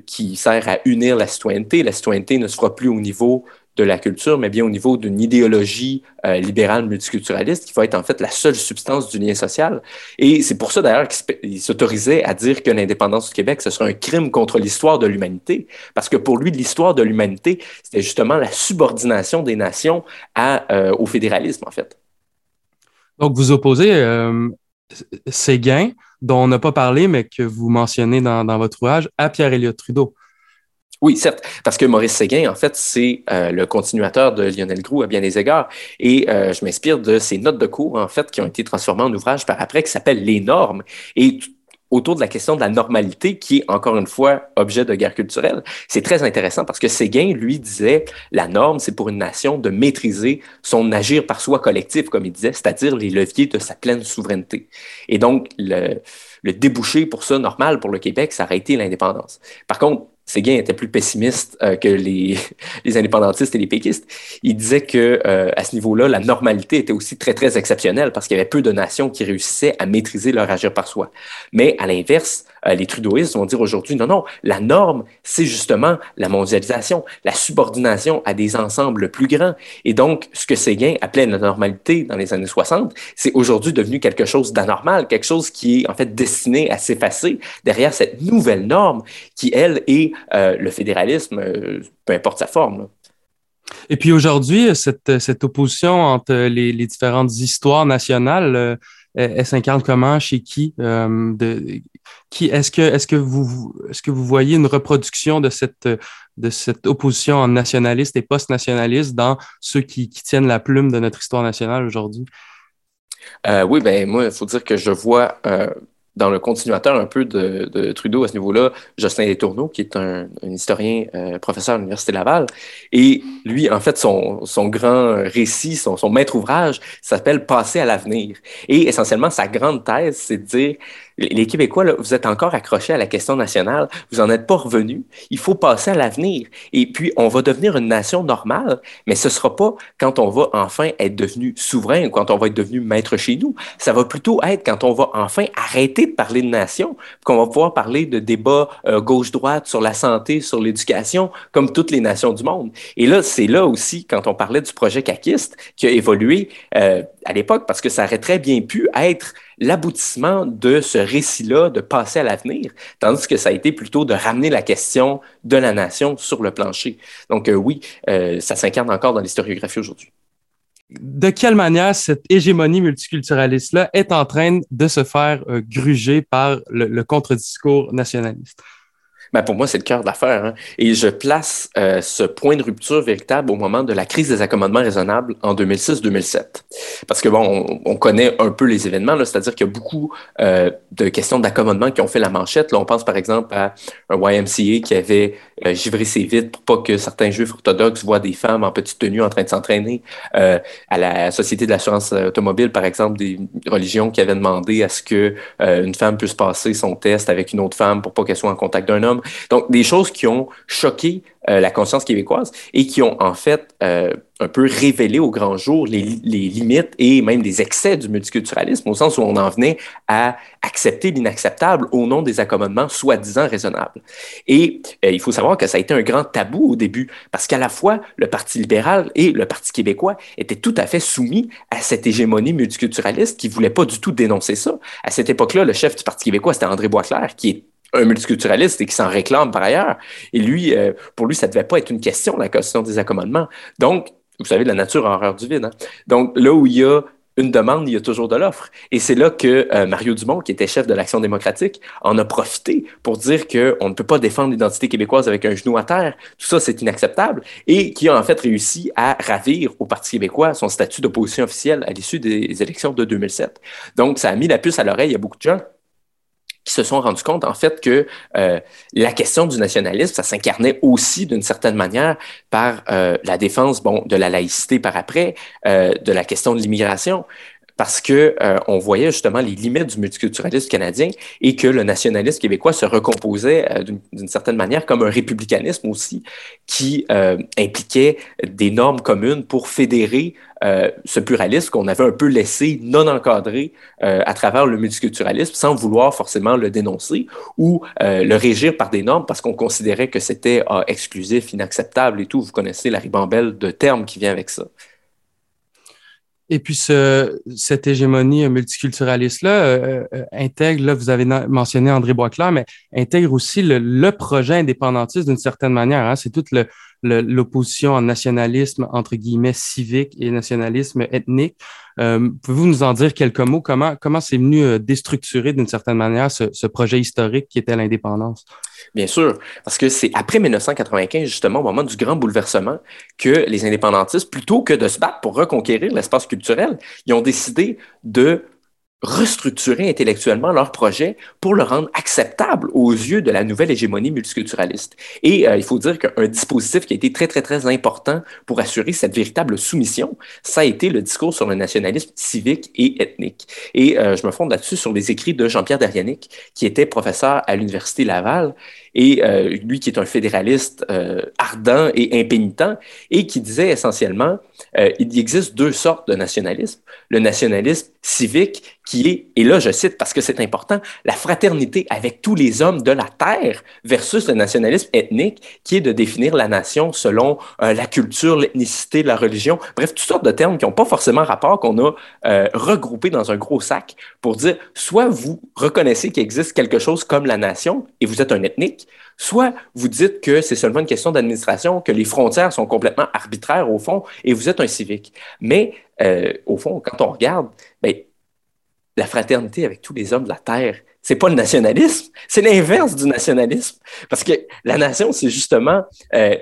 qui sert à unir la citoyenneté. La citoyenneté ne se fera plus au niveau de la culture, mais bien au niveau d'une idéologie euh, libérale multiculturaliste qui va être en fait la seule substance du lien social. Et c'est pour ça d'ailleurs qu'il s'autorisait à dire que l'indépendance du Québec, ce serait un crime contre l'histoire de l'humanité, parce que pour lui, l'histoire de l'humanité, c'était justement la subordination des nations euh, au fédéralisme, en fait. Donc, vous opposez euh, Séguin, dont on n'a pas parlé, mais que vous mentionnez dans, dans votre ouvrage, à Pierre-Éliott Trudeau. Oui, certes, parce que Maurice Séguin, en fait, c'est euh, le continuateur de Lionel Groux à bien des égards. Et euh, je m'inspire de ses notes de cours, en fait, qui ont été transformées en ouvrage par après, qui s'appelle Les normes. Et autour de la question de la normalité, qui est encore une fois objet de guerre culturelle. C'est très intéressant parce que Séguin, lui, disait la norme, c'est pour une nation de maîtriser son agir par soi collectif, comme il disait, c'est-à-dire les leviers de sa pleine souveraineté. Et donc, le, le débouché pour ça, normal pour le Québec, ça aurait été l'indépendance. Par contre, Séguin était plus pessimiste euh, que les, les, indépendantistes et les péquistes. Il disait que euh, à ce niveau-là, la normalité était aussi très très exceptionnelle parce qu'il y avait peu de nations qui réussissaient à maîtriser leur agir par soi. Mais à l'inverse, les trudeauistes vont dire aujourd'hui non non, la norme c'est justement la mondialisation, la subordination à des ensembles plus grands. Et donc ce que Séguin appelait la normalité dans les années 60, c'est aujourd'hui devenu quelque chose d'anormal, quelque chose qui est en fait destiné à s'effacer derrière cette nouvelle norme qui elle est euh, le fédéralisme, euh, peu importe sa forme. Et puis aujourd'hui, cette, cette, opposition entre les, les, différentes histoires nationales, euh, elle, s'incarne comment, chez qui? de, qui est-ce que, est-ce que, vous, est-ce que vous voyez une reproduction de cette, de cette opposition nationaliste et post-nationaliste dans ceux qui, qui, tiennent la plume de notre histoire nationale aujourd'hui? oui, ben moi, il faut dire que je vois dans le continuateur un peu de, Trudeau à ce niveau-là, Justin Letourneau, qui est un, historien, euh, professeur à l'Université Laval. Et lui, en fait, son, son grand récit, son, son maître ouvrage s'appelle Passer à l'avenir. Et essentiellement, sa grande thèse, c'est de dire les Québécois, là, vous êtes encore accrochés à la question nationale, vous n'en êtes pas revenus. Il faut passer à l'avenir. Et puis, on va devenir une nation normale, mais ce ne sera pas quand on va enfin être devenu souverain ou quand on va être devenu maître chez nous. Ça va plutôt être quand on va enfin arrêter de parler de nation, qu'on va pouvoir parler de débats euh, gauche-droite sur la santé, sur l'éducation, comme toutes les nations du monde. Et là, c'est là aussi, quand on parlait du projet caquiste, qui a évolué euh, à l'époque, parce que ça aurait très bien pu être l'aboutissement de ce récit-là de passer à l'avenir, tandis que ça a été plutôt de ramener la question de la nation sur le plancher. Donc euh, oui, euh, ça s'incarne encore dans l'historiographie aujourd'hui. De quelle manière cette hégémonie multiculturaliste-là est en train de se faire euh, gruger par le contre-discours nationaliste? Ben pour moi, c'est le cœur d'affaire. Hein. Et je place euh, ce point de rupture véritable au moment de la crise des accommodements raisonnables en 2006-2007. Parce que, bon, on, connaît un peu les événements, c'est-à-dire qu'il y a beaucoup euh, de questions d'accommodement qui ont fait la manchette. Là, on pense par exemple à un YMCA qui avait euh, givré ses vitres pour pas que certains juifs orthodoxes voient des femmes en petite tenue en train de s'entraîner. Euh, à la Société de l'assurance automobile, par exemple, des religions qui avaient demandé à ce que euh, une femme puisse passer son test avec une autre femme pour pas qu'elle soit en contact d'un homme. Donc, des choses qui ont choqué euh, la conscience québécoise et qui ont en fait euh, un peu révélé au grand jour les, limites et même les excès du multiculturalisme, au sens où on en venait à accepter l'inacceptable au nom des accommodements soi-disant raisonnables. Et euh, il faut savoir que ça a été un grand tabou au début, parce qu'à la fois, le Parti libéral et le Parti québécois étaient tout à fait soumis à cette hégémonie multiculturaliste qui voulait pas du tout dénoncer ça. À cette époque-là, le chef du Parti québécois, c'était André Boisclair, qui est un multiculturaliste et qui s'en réclame par ailleurs. Et lui, euh, pour lui, ça ne devait pas être une question, la question des accommodements. Donc, vous savez, la nature a horreur du vide. Hein. Donc, là où il y a une demande, il y a toujours de l'offre. Et c'est là que euh, Mario Dumont, qui était chef de l'Action démocratique, en a profité pour dire qu'on ne peut pas défendre l'identité québécoise avec un genou à terre. Tout ça, c'est inacceptable. Et qui a en fait réussi à ravir au Parti québécois son statut d'opposition officielle à l'issue des élections de 2007. Donc, ça a mis la puce à l'oreille à beaucoup de gens qui se sont rendus compte, en fait, que euh, la question du nationalisme, ça s'incarnait aussi d'une certaine manière par euh, la défense bon, de la laïcité par après, euh, de la question de l'immigration, parce que euh, on voyait justement les limites du multiculturalisme canadien et que le nationalisme québécois se recomposait euh, d'une certaine manière comme un républicanisme aussi qui euh, impliquait des normes communes pour fédérer ce pluralisme qu'on avait un peu laissé non encadré à travers le multiculturalisme sans vouloir forcément le dénoncer ou le régir par des normes parce qu'on considérait que c'était exclusif, inacceptable et tout. Vous connaissez la ribambelle de termes qui vient avec ça. Et puis, ce, cette hégémonie multiculturaliste-là euh, euh, intègre, là, vous avez mentionné André Boisclair, mais intègre aussi le, le projet indépendantiste d'une certaine manière. Hein. C'est toute l'opposition en nationalisme, entre guillemets, civique et nationalisme ethnique. Euh, Pouvez-vous nous en dire quelques mots? Comment, comment c'est venu euh, déstructurer d'une certaine manière ce, ce projet historique qui était l'indépendance? Bien sûr, parce que c'est après 1995, justement, au moment du grand bouleversement, que les indépendantistes, plutôt que de se battre pour reconquérir l'espace culturel, ils ont décidé de restructurer intellectuellement leur projet pour le rendre acceptable aux yeux de la nouvelle hégémonie multiculturaliste. Et euh, il faut dire qu'un dispositif qui a été très, très, très important pour assurer cette véritable soumission, ça a été le discours sur le nationalisme civique et ethnique. Et euh, je me fonde là-dessus sur les écrits de Jean-Pierre Darianic, qui était professeur à l'Université Laval et euh, lui qui est un fédéraliste euh, ardent et impénitent, et qui disait essentiellement, euh, il existe deux sortes de nationalisme. Le nationalisme civique qui est, et là je cite parce que c'est important, la fraternité avec tous les hommes de la terre versus le nationalisme ethnique qui est de définir la nation selon la culture, l'ethnicité, la religion, bref, toutes sortes de termes qui n'ont pas forcément rapport, qu'on a regroupés dans un gros sac pour dire, soit vous reconnaissez qu'il existe quelque chose comme la nation et vous êtes un ethnique, Soit vous dites que c'est seulement une question d'administration, que les frontières sont complètement arbitraires au fond, et vous êtes un civique. Mais euh, au fond, quand on regarde, ben, la fraternité avec tous les hommes de la terre, c'est pas le nationalisme, c'est l'inverse du nationalisme. Parce que la nation, c'est justement euh,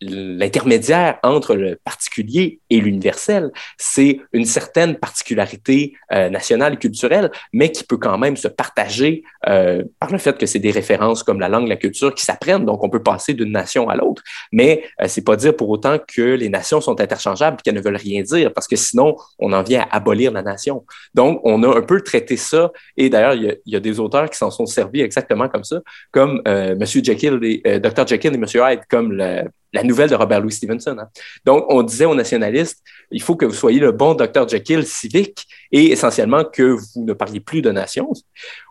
l'intermédiaire entre le particulier et l'universel, c'est une certaine particularité euh, nationale et culturelle, mais qui peut quand même se partager euh, par le fait que c'est des références comme la langue, la culture qui s'apprennent, donc on peut passer d'une nation à l'autre. Mais euh, c'est pas dire pour autant que les nations sont interchangeables et qu'elles ne veulent rien dire, parce que sinon on en vient à abolir la nation. Donc on a un peu traité ça, et d'ailleurs il y, a des auteurs qui s'en sont servis exactement comme ça, comme euh, Monsieur Jekyll et Dr Jekyll et Monsieur Hyde, comme le la nouvelle de Robert Louis Stevenson. Hein. Donc, on disait aux nationalistes, il faut que vous soyez le bon Dr. Jekyll civique et essentiellement que vous ne parliez plus de nations.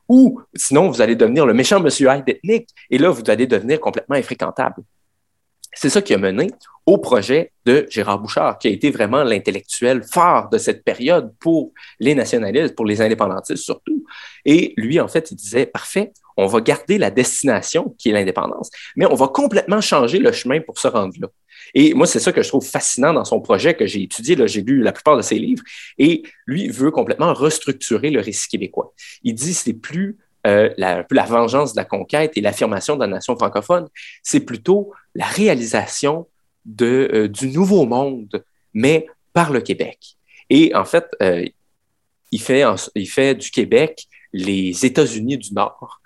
Ou sinon, vous allez devenir le méchant monsieur Hyde ethnique et là, vous allez devenir complètement infréquentable. C'est ça qui a mené au projet de Gérard Bouchard, qui a été vraiment l'intellectuel phare de cette période pour les nationalistes, pour les indépendantistes surtout. Et lui, en fait, il disait, parfait, on va garder la destination qui est l'indépendance, mais on va complètement changer le chemin pour se rendre là. Et moi, c'est ça que je trouve fascinant dans son projet que j'ai étudié. J'ai lu la plupart de ses livres. Et lui veut complètement restructurer le récit québécois. Il dit c'est plus euh, la, la vengeance de la conquête et l'affirmation de la nation francophone, c'est plutôt la réalisation de, euh, du nouveau monde, mais par le Québec. Et en fait, euh, il, fait il fait du Québec les États-Unis du Nord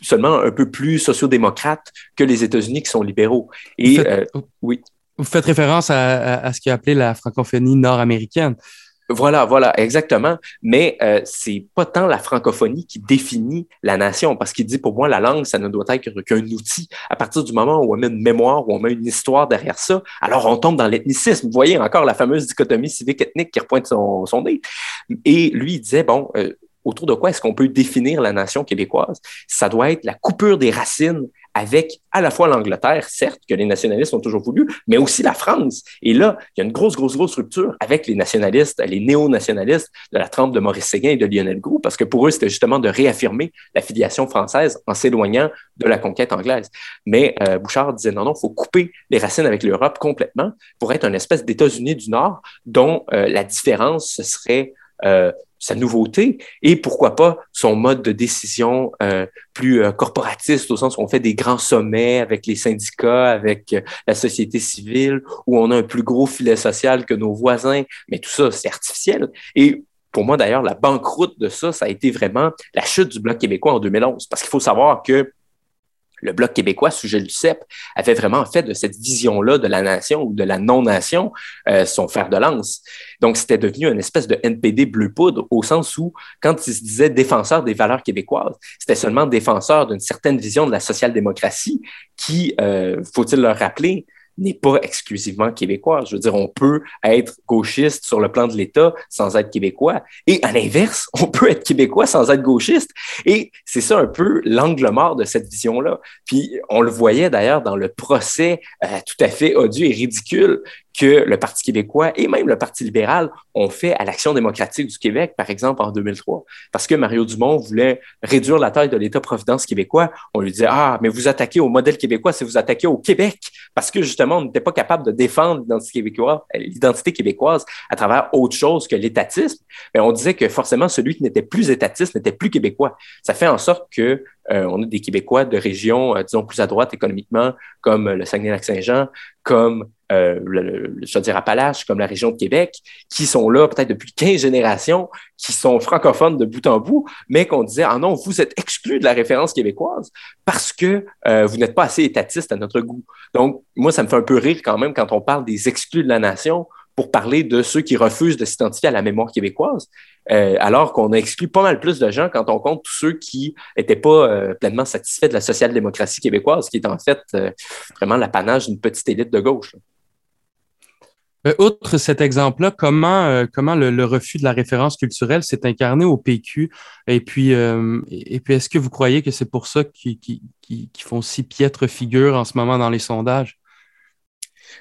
seulement un peu plus sociodémocrate que les États-Unis qui sont libéraux. Et vous faites, euh, oui. Vous faites référence à, ce qui est appelé la francophonie nord-américaine. Voilà, voilà, exactement. Mais euh, c'est pas tant la francophonie qui définit la nation, parce qu'il dit pour moi la langue, ça ne doit être qu'un outil. À partir du moment où on met une mémoire, où on met une histoire derrière ça, alors on tombe dans l'ethnicisme. Vous voyez encore la fameuse dichotomie civique-ethnique qui repointe son, son nez. Et lui, il disait bon. Euh, autour de quoi est-ce qu'on peut définir la nation québécoise? Ça doit être la coupure des racines avec à la fois l'Angleterre, certes, que les nationalistes ont toujours voulu, mais aussi la France. Et là, il y a une grosse, grosse, grosse rupture avec les nationalistes, les néo-nationalistes de la trempe de Maurice Séguin et de Lionel Groux, parce que pour eux, c'était justement de réaffirmer la filiation française en s'éloignant de la conquête anglaise. Mais euh, Bouchard disait non, non, il faut couper les racines avec l'Europe complètement pour être une espèce d'États-Unis du Nord dont euh, la différence, ce serait euh, sa nouveauté et pourquoi pas son mode de décision euh, plus euh, corporatiste au sens où on fait des grands sommets avec les syndicats, avec euh, la société civile, où on a un plus gros filet social que nos voisins, mais tout ça, c'est artificiel. Et pour moi, d'ailleurs, la banqueroute de ça, ça a été vraiment la chute du Bloc québécois en 2011, parce qu'il faut savoir que le Bloc québécois sous Gilles Duceppe avait vraiment fait de cette vision-là de la nation ou de la non-nation euh, son fer de lance. Donc, c'était devenu une espèce de NPD bleu poudre au sens où, quand il se disait défenseur des valeurs québécoises, c'était seulement défenseur d'une certaine vision de la social-démocratie qui, euh, faut-il le rappeler, n'est pas exclusivement québécois. Je veux dire, on peut être gauchiste sur le plan de l'État sans être québécois. Et à l'inverse, on peut être québécois sans être gauchiste. Et c'est ça un peu l'angle mort de cette vision-là. Puis on le voyait d'ailleurs dans le procès euh, tout à fait odieux et ridicule que le Parti québécois et même le Parti libéral ont fait à l'Action démocratique du Québec, par exemple, en 2003. Parce que Mario Dumont voulait réduire la taille de l'État-providence québécois. On lui disait, ah, mais vous attaquez au modèle québécois, c'est vous attaquez au Québec. Parce que justement, on n'était pas capable de défendre l'identité québécoise, à travers autre chose que l'étatisme. Mais on disait que forcément, celui qui n'était plus étatiste n'était plus québécois. Ça fait en sorte que euh, on a des Québécois de régions, euh, disons, plus à droite économiquement, comme le Saguenay-Lac-Saint-Jean, comme euh, je veux dire Appalaches, comme la région de Québec, qui sont là peut-être depuis 15 générations, qui sont francophones de bout en bout, mais qu'on disait, ah non, vous êtes exclus de la référence québécoise parce que euh, vous n'êtes pas assez étatiste à notre goût. Donc, moi, ça me fait un peu rire quand même quand on parle des exclus de la nation pour parler de ceux qui refusent de s'identifier à la mémoire québécoise, euh, alors qu'on a exclu pas mal plus de gens quand on compte tous ceux qui n'étaient pas pleinement satisfaits de la social-démocratie québécoise, qui est en fait vraiment l'apanage d'une petite élite de gauche. Outre cet exemple-là, comment, comment le, refus de la référence culturelle s'est incarné au PQ? Et puis, et puis est-ce que vous croyez que c'est pour ça qu'ils font si piètre figure en ce moment dans les sondages?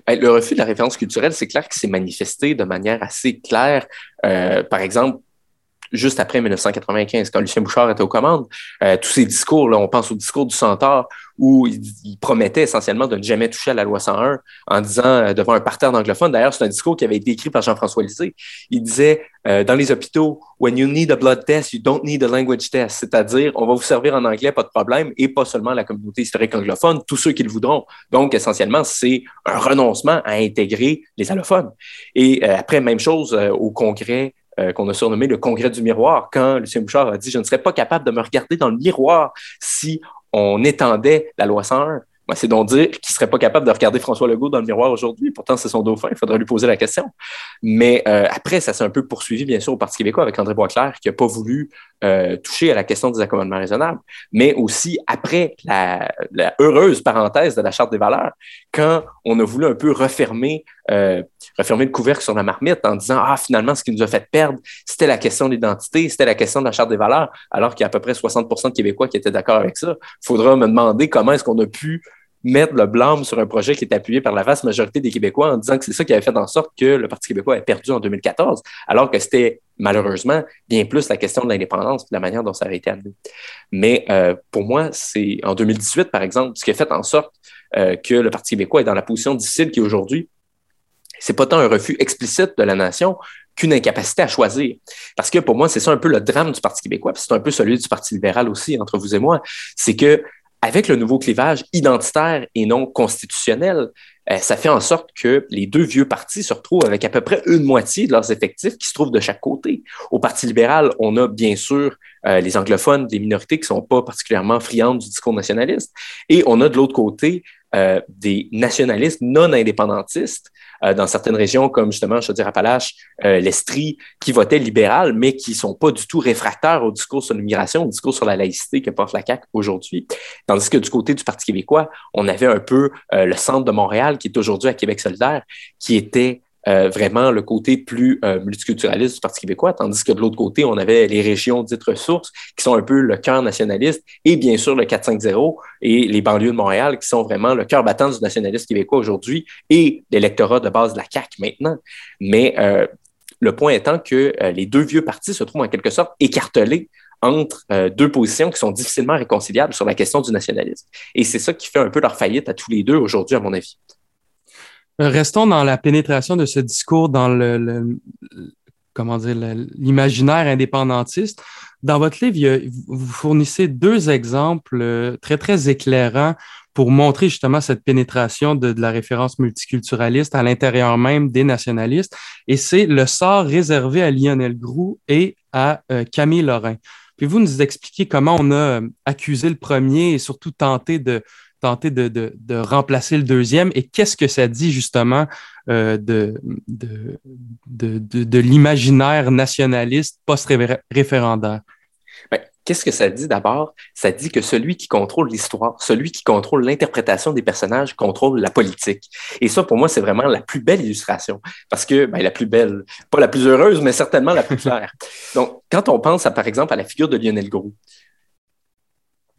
Ben, le refus de la référence culturelle, c'est clair que c'est manifesté de manière assez claire. Euh, par exemple, juste après 1995, quand Lucien Bouchard était aux commandes. Euh, tous ces discours, là, on pense au discours du Centaure, où il, promettait essentiellement de ne jamais toucher à la loi 101 en disant euh, devant un parterre d'anglophones. D'ailleurs, c'est un discours qui avait été écrit par Jean-François Lisée. Il disait euh, dans les hôpitaux, when you need a blood test, you don't need a language test. C'est-à-dire, on va vous servir en anglais, pas de problème, et pas seulement la communauté historique anglophone, tous ceux qui le voudront. Donc, essentiellement, c'est un renoncement à intégrer les allophones. Et après, même chose au congrès qu'on a surnommé le congrès du miroir, quand Lucien Bouchard a dit Je ne serais pas capable de me regarder dans le miroir si on étendait la loi 101. c'est donc dire qu'il ne serait pas capable de regarder François Legault dans le miroir aujourd'hui. Pourtant, c'est son dauphin. Il faudrait lui poser la question. Mais euh, après, ça s'est un peu poursuivi, bien sûr, au Parti québécois avec André Boisclair, qui n'a pas voulu euh, toucher à la question des accommodements raisonnables. Mais aussi, après la, heureuse parenthèse de la Charte des valeurs, quand on a voulu un peu refermer, euh, refermer le couvercle sur la marmite en disant, ah, finalement, ce qui nous a fait perdre, c'était la question de l'identité, c'était la question de la Charte des valeurs, alors qu'il y a à peu près 60% de Québécois qui étaient d'accord avec ça. Il faudra me demander comment est-ce qu'on a pu mettre le blâme sur un projet qui est appuyé par la vaste majorité des Québécois en disant que c'est ça qui avait fait en sorte que le Parti québécois ait perdu en 2014, alors que c'était malheureusement bien plus la question de l'indépendance et de la manière dont ça avait été amené. Mais euh, pour moi, c'est en 2018, par exemple, ce qui a fait en sorte euh, que le Parti québécois est dans la position difficile qui est aujourd'hui. C'est pas tant un refus explicite de la nation qu'une incapacité à choisir. Parce que pour moi, c'est ça un peu le drame du Parti québécois, c'est un peu celui du Parti libéral aussi, entre vous et moi. C'est que avec le nouveau clivage identitaire et non constitutionnel, euh, ça fait en sorte que les deux vieux partis se retrouvent avec à peu près une moitié de leurs effectifs qui se trouvent de chaque côté. Au Parti libéral, on a bien sûr euh, les anglophones, des minorités qui ne sont pas particulièrement friandes du discours nationaliste, et on a de l'autre côté euh, des nationalistes non indépendantistes euh, dans certaines régions, comme justement, je veux dire, Appalaches, euh, l'Estrie, qui votaient libéral, mais qui sont pas du tout réfractaires au discours sur l'immigration, au discours sur la laïcité que porte la CAQ aujourd'hui. Tandis que du côté du Parti québécois, on avait un peu euh, le centre de Montréal, qui est aujourd'hui à Québec solidaire, qui était euh, vraiment le côté plus euh, multiculturaliste du Parti québécois, tandis que de l'autre côté, on avait les régions dites ressources, qui sont un peu le cœur nationaliste, et bien sûr le 450 et les banlieues de Montréal, qui sont vraiment le cœur battant du nationalisme québécois aujourd'hui, et l'électorat de base de la CAQ maintenant. Mais euh, le point étant que les deux vieux partis se trouvent en quelque sorte écartelés entre deux positions qui sont difficilement réconciliables sur la question du nationalisme. Et c'est ça qui fait un peu leur faillite à tous les deux aujourd'hui, à mon avis. Restons dans la pénétration de ce discours dans le, comment dire l'imaginaire indépendantiste. Dans votre livre, vous fournissez deux exemples euh, très très éclairants pour montrer justement cette pénétration de, la référence multiculturaliste à l'intérieur même des nationalistes. Et c'est le sort réservé à Lionel Groux et à euh, Camille Lorrain. Puis vous nous expliquer comment on a euh, accusé le premier et surtout tenté de, tenter de, de, de, remplacer le deuxième? Et qu'est-ce que ça dit justement euh, de, de, de, l'imaginaire nationaliste post-référendaire? Ben, qu'est-ce que ça dit d'abord? Ça dit que celui qui contrôle l'histoire, celui qui contrôle l'interprétation des personnages, contrôle la politique. Et ça, pour moi, c'est vraiment la plus belle illustration. Parce que, ben, la plus belle, pas la plus heureuse, mais certainement la plus claire. Donc, quand on pense, à, par exemple, à la figure de Lionel Gros,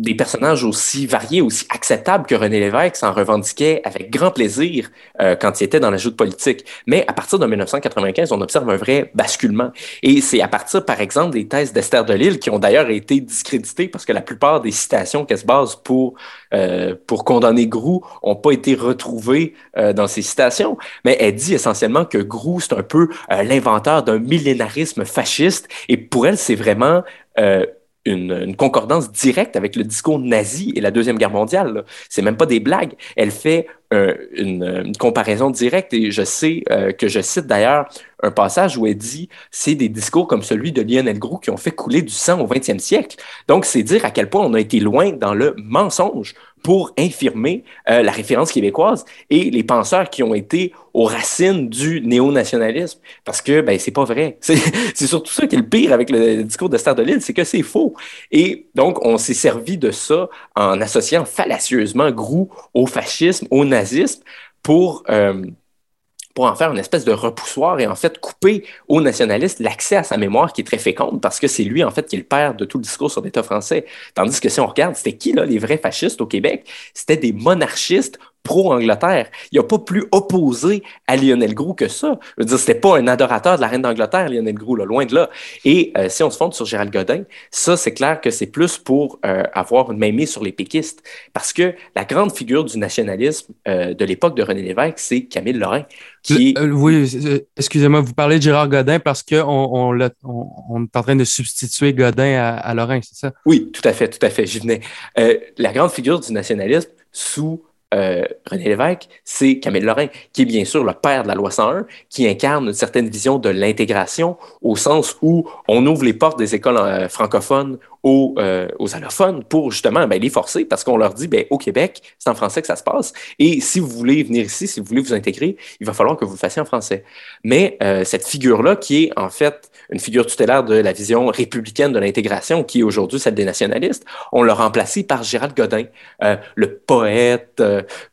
des personnages aussi variés, aussi acceptables que René Lévesque s'en revendiquait avec grand plaisir euh, quand il était dans la joute politique. Mais à partir de 1995, on observe un vrai basculement. Et c'est à partir, par exemple, des thèses d'Esther de Lille qui ont d'ailleurs été discréditées parce que la plupart des citations qu'elle se base pour, euh, pour condamner Grou n'ont pas été retrouvées euh, dans ses citations. Mais elle dit essentiellement que Grou, c'est un peu l'inventeur d'un millénarisme fasciste. Et pour elle, c'est vraiment une, concordance directe avec le discours nazi et la Deuxième Guerre mondiale. C'est même pas des blagues. Elle fait euh, une, comparaison directe et je sais euh, que je cite d'ailleurs un passage où elle dit c'est des discours comme celui de Lionel Groux qui ont fait couler du sang au 20e siècle. Donc, c'est dire à quel point on a été loin dans le mensonge pour infirmer euh, la référence québécoise et les penseurs qui ont été aux racines du néo-nationalisme. Parce que, ben, c'est pas vrai. C'est surtout ça qui est le pire avec le discours de de Lille, c'est que c'est faux. Et donc, on s'est servi de ça en associant fallacieusement Groux au fascisme, au nazisme, pour, euh, pour en faire une espèce de repoussoir et en fait couper aux nationalistes l'accès à sa mémoire qui est très féconde parce que c'est lui en fait qui est le père de tout le discours sur l'État français. Tandis que si on regarde, c'était qui là les vrais fascistes au Québec? C'était des monarchistes pro-Angleterre. Il n'a pas plus opposé à Lionel Groux que ça. Je veux dire, c'était pas un adorateur de la reine d'Angleterre, Lionel Groux, loin de là. Et euh, si on se fonde sur Gérald Godin, ça, c'est clair que c'est plus pour euh, avoir une main mise sur les péquistes. Parce que la grande figure du nationalisme euh, de l'époque de René Lévesque, c'est Camille Lorrain. Qui oui, excusez-moi, vous parlez de Gérard Godin parce qu'on on, est en train de substituer Godin à, à Lorrain, c'est ça? Oui, tout à fait, tout à fait. J'y venais. la grande figure du nationalisme sous euh, René Lévesque, c'est Camille Lorrain, qui est bien sûr le père de la loi 101, qui incarne une certaine vision de l'intégration au sens où on ouvre les portes des écoles euh, francophones aux, euh, aux, allophones pour justement ben, les forcer parce qu'on leur dit ben, au Québec, c'est en français que ça se passe. Et si vous voulez venir ici, si vous voulez vous intégrer, il va falloir que vous le fassiez en français. Mais cette figure-là, qui est en fait une figure tutélaire de la vision républicaine de l'intégration, qui est aujourd'hui celle des nationalistes, on l'a remplacé par Gérald Godin, le poète,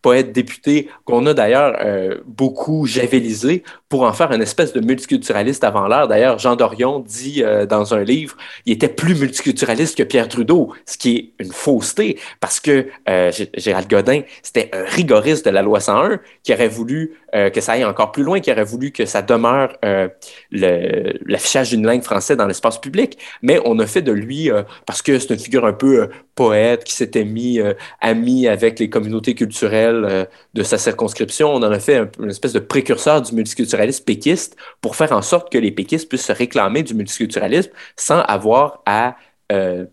poète député, qu'on a d'ailleurs beaucoup javelisé pour en faire une espèce de multiculturaliste avant l'heure. D'ailleurs, Jean Dorion dit dans un livre, il était plus multiculturaliste que Pierre Trudeau, ce qui est une fausseté parce que euh, Gérald Godin, c'était un rigoriste de la loi 101 qui aurait voulu euh, que ça aille encore plus loin, qui aurait voulu que ça demeure euh, l'affichage d'une langue française dans l'espace public. Mais on a fait de lui, parce que c'est une figure un peu poète qui s'était mis ami avec les communautés culturelles de sa circonscription, on en a fait une espèce de précurseur du multiculturalisme péquiste pour faire en sorte que les péquistes puissent se réclamer du multiculturalisme sans avoir à euh,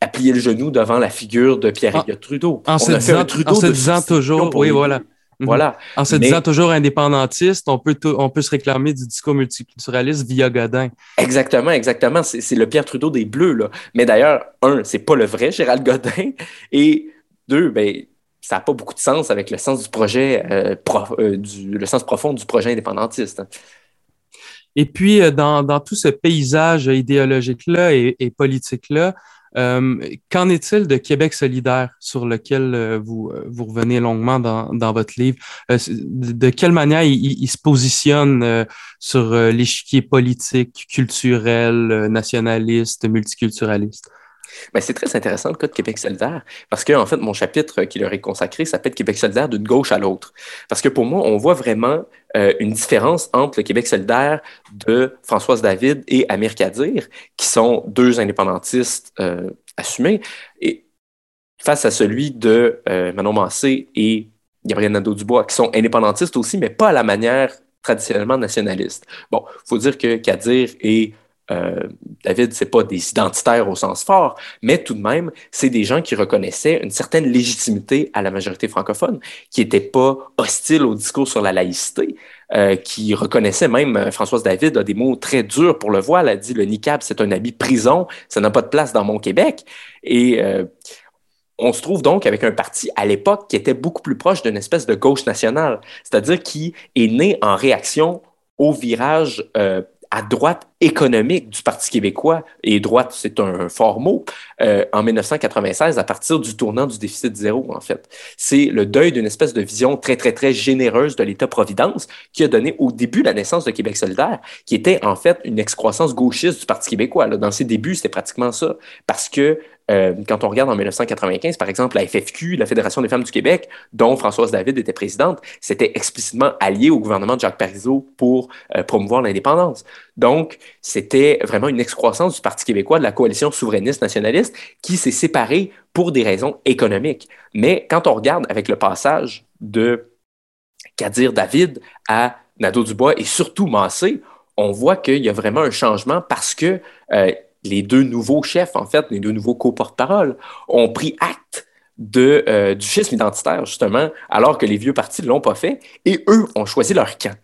à plier le genou devant la figure de Pierre Trudeau. En se, disant, toujours, oui, voilà. Mhm. Voilà. En se disant toujours indépendantiste, on peut, on peut se réclamer du discours multiculturaliste via Godin. Exactement, exactement. C'est le Pierre Trudeau des Bleus. Là. Mais d'ailleurs, un, c'est pas le vrai Gérald Godin. Et deux, ben, ça n'a pas beaucoup de sens avec le sens du projet, euh, euh, le sens profond du projet indépendantiste. Et puis, euh, dans, tout ce paysage idéologique-là et, politique-là, qu'en est-il de Québec solidaire sur lequel vous, revenez longuement dans votre livre? de, quelle manière il, se positionne sur l'échiquier politique, culturel, nationaliste, multiculturaliste? Ben, c'est très intéressant le cas de Québec solidaire parce que, en fait, mon chapitre qui leur est consacré s'appelle Québec solidaire d'une gauche à l'autre. Parce que pour moi, on voit vraiment euh, une différence entre le Québec solidaire de Françoise David et Amir Kadir, qui sont deux indépendantistes euh, assumés, et face à celui de euh, Manon Massé et Gabriel Nadeau-Dubois, qui sont indépendantistes aussi, mais pas à la manière traditionnellement nationaliste. Bon, il faut dire que Kadir est euh, David, c'est pas des identitaires au sens fort, mais tout de même, c'est des gens qui reconnaissaient une certaine légitimité à la majorité francophone, qui n'étaient pas hostiles au discours sur la laïcité, euh, qui reconnaissaient même, euh, Françoise David a des mots très durs pour le voile, a dit le niqab, c'est un habit prison, ça n'a pas de place dans mon Québec. Et on se trouve donc avec un parti à l'époque qui était beaucoup plus proche d'une espèce de gauche nationale, c'est-à-dire qui est né en réaction au virage à droite économique du Parti québécois, et droite, c'est un fort mot, euh, en 1996, à partir du tournant du déficit zéro, en fait. C'est le deuil d'une espèce de vision très, très, très généreuse de l'État-providence qui a donné au début la naissance de Québec solidaire, qui était en fait une excroissance gauchiste du Parti québécois. Dans ses débuts, c'était pratiquement ça, parce que euh, quand on regarde en 1995, par exemple, la FFQ, la Fédération des femmes du Québec, dont Françoise David était présidente, c'était explicitement allié au gouvernement de Jacques Parizeau pour euh, promouvoir l'indépendance. Donc, c'était vraiment une excroissance du Parti québécois, de la coalition souverainiste nationaliste, qui s'est séparée pour des raisons économiques. Mais quand on regarde avec le passage de Kadir David à Nadeau-Dubois et surtout Massé, on voit qu'il y a vraiment un changement parce que euh, les deux nouveaux chefs, en fait, les deux nouveaux co-porte-parole, ont pris acte de, euh, du schisme identitaire, justement, alors que les vieux partis ne l'ont pas fait, et eux ont choisi leur camp.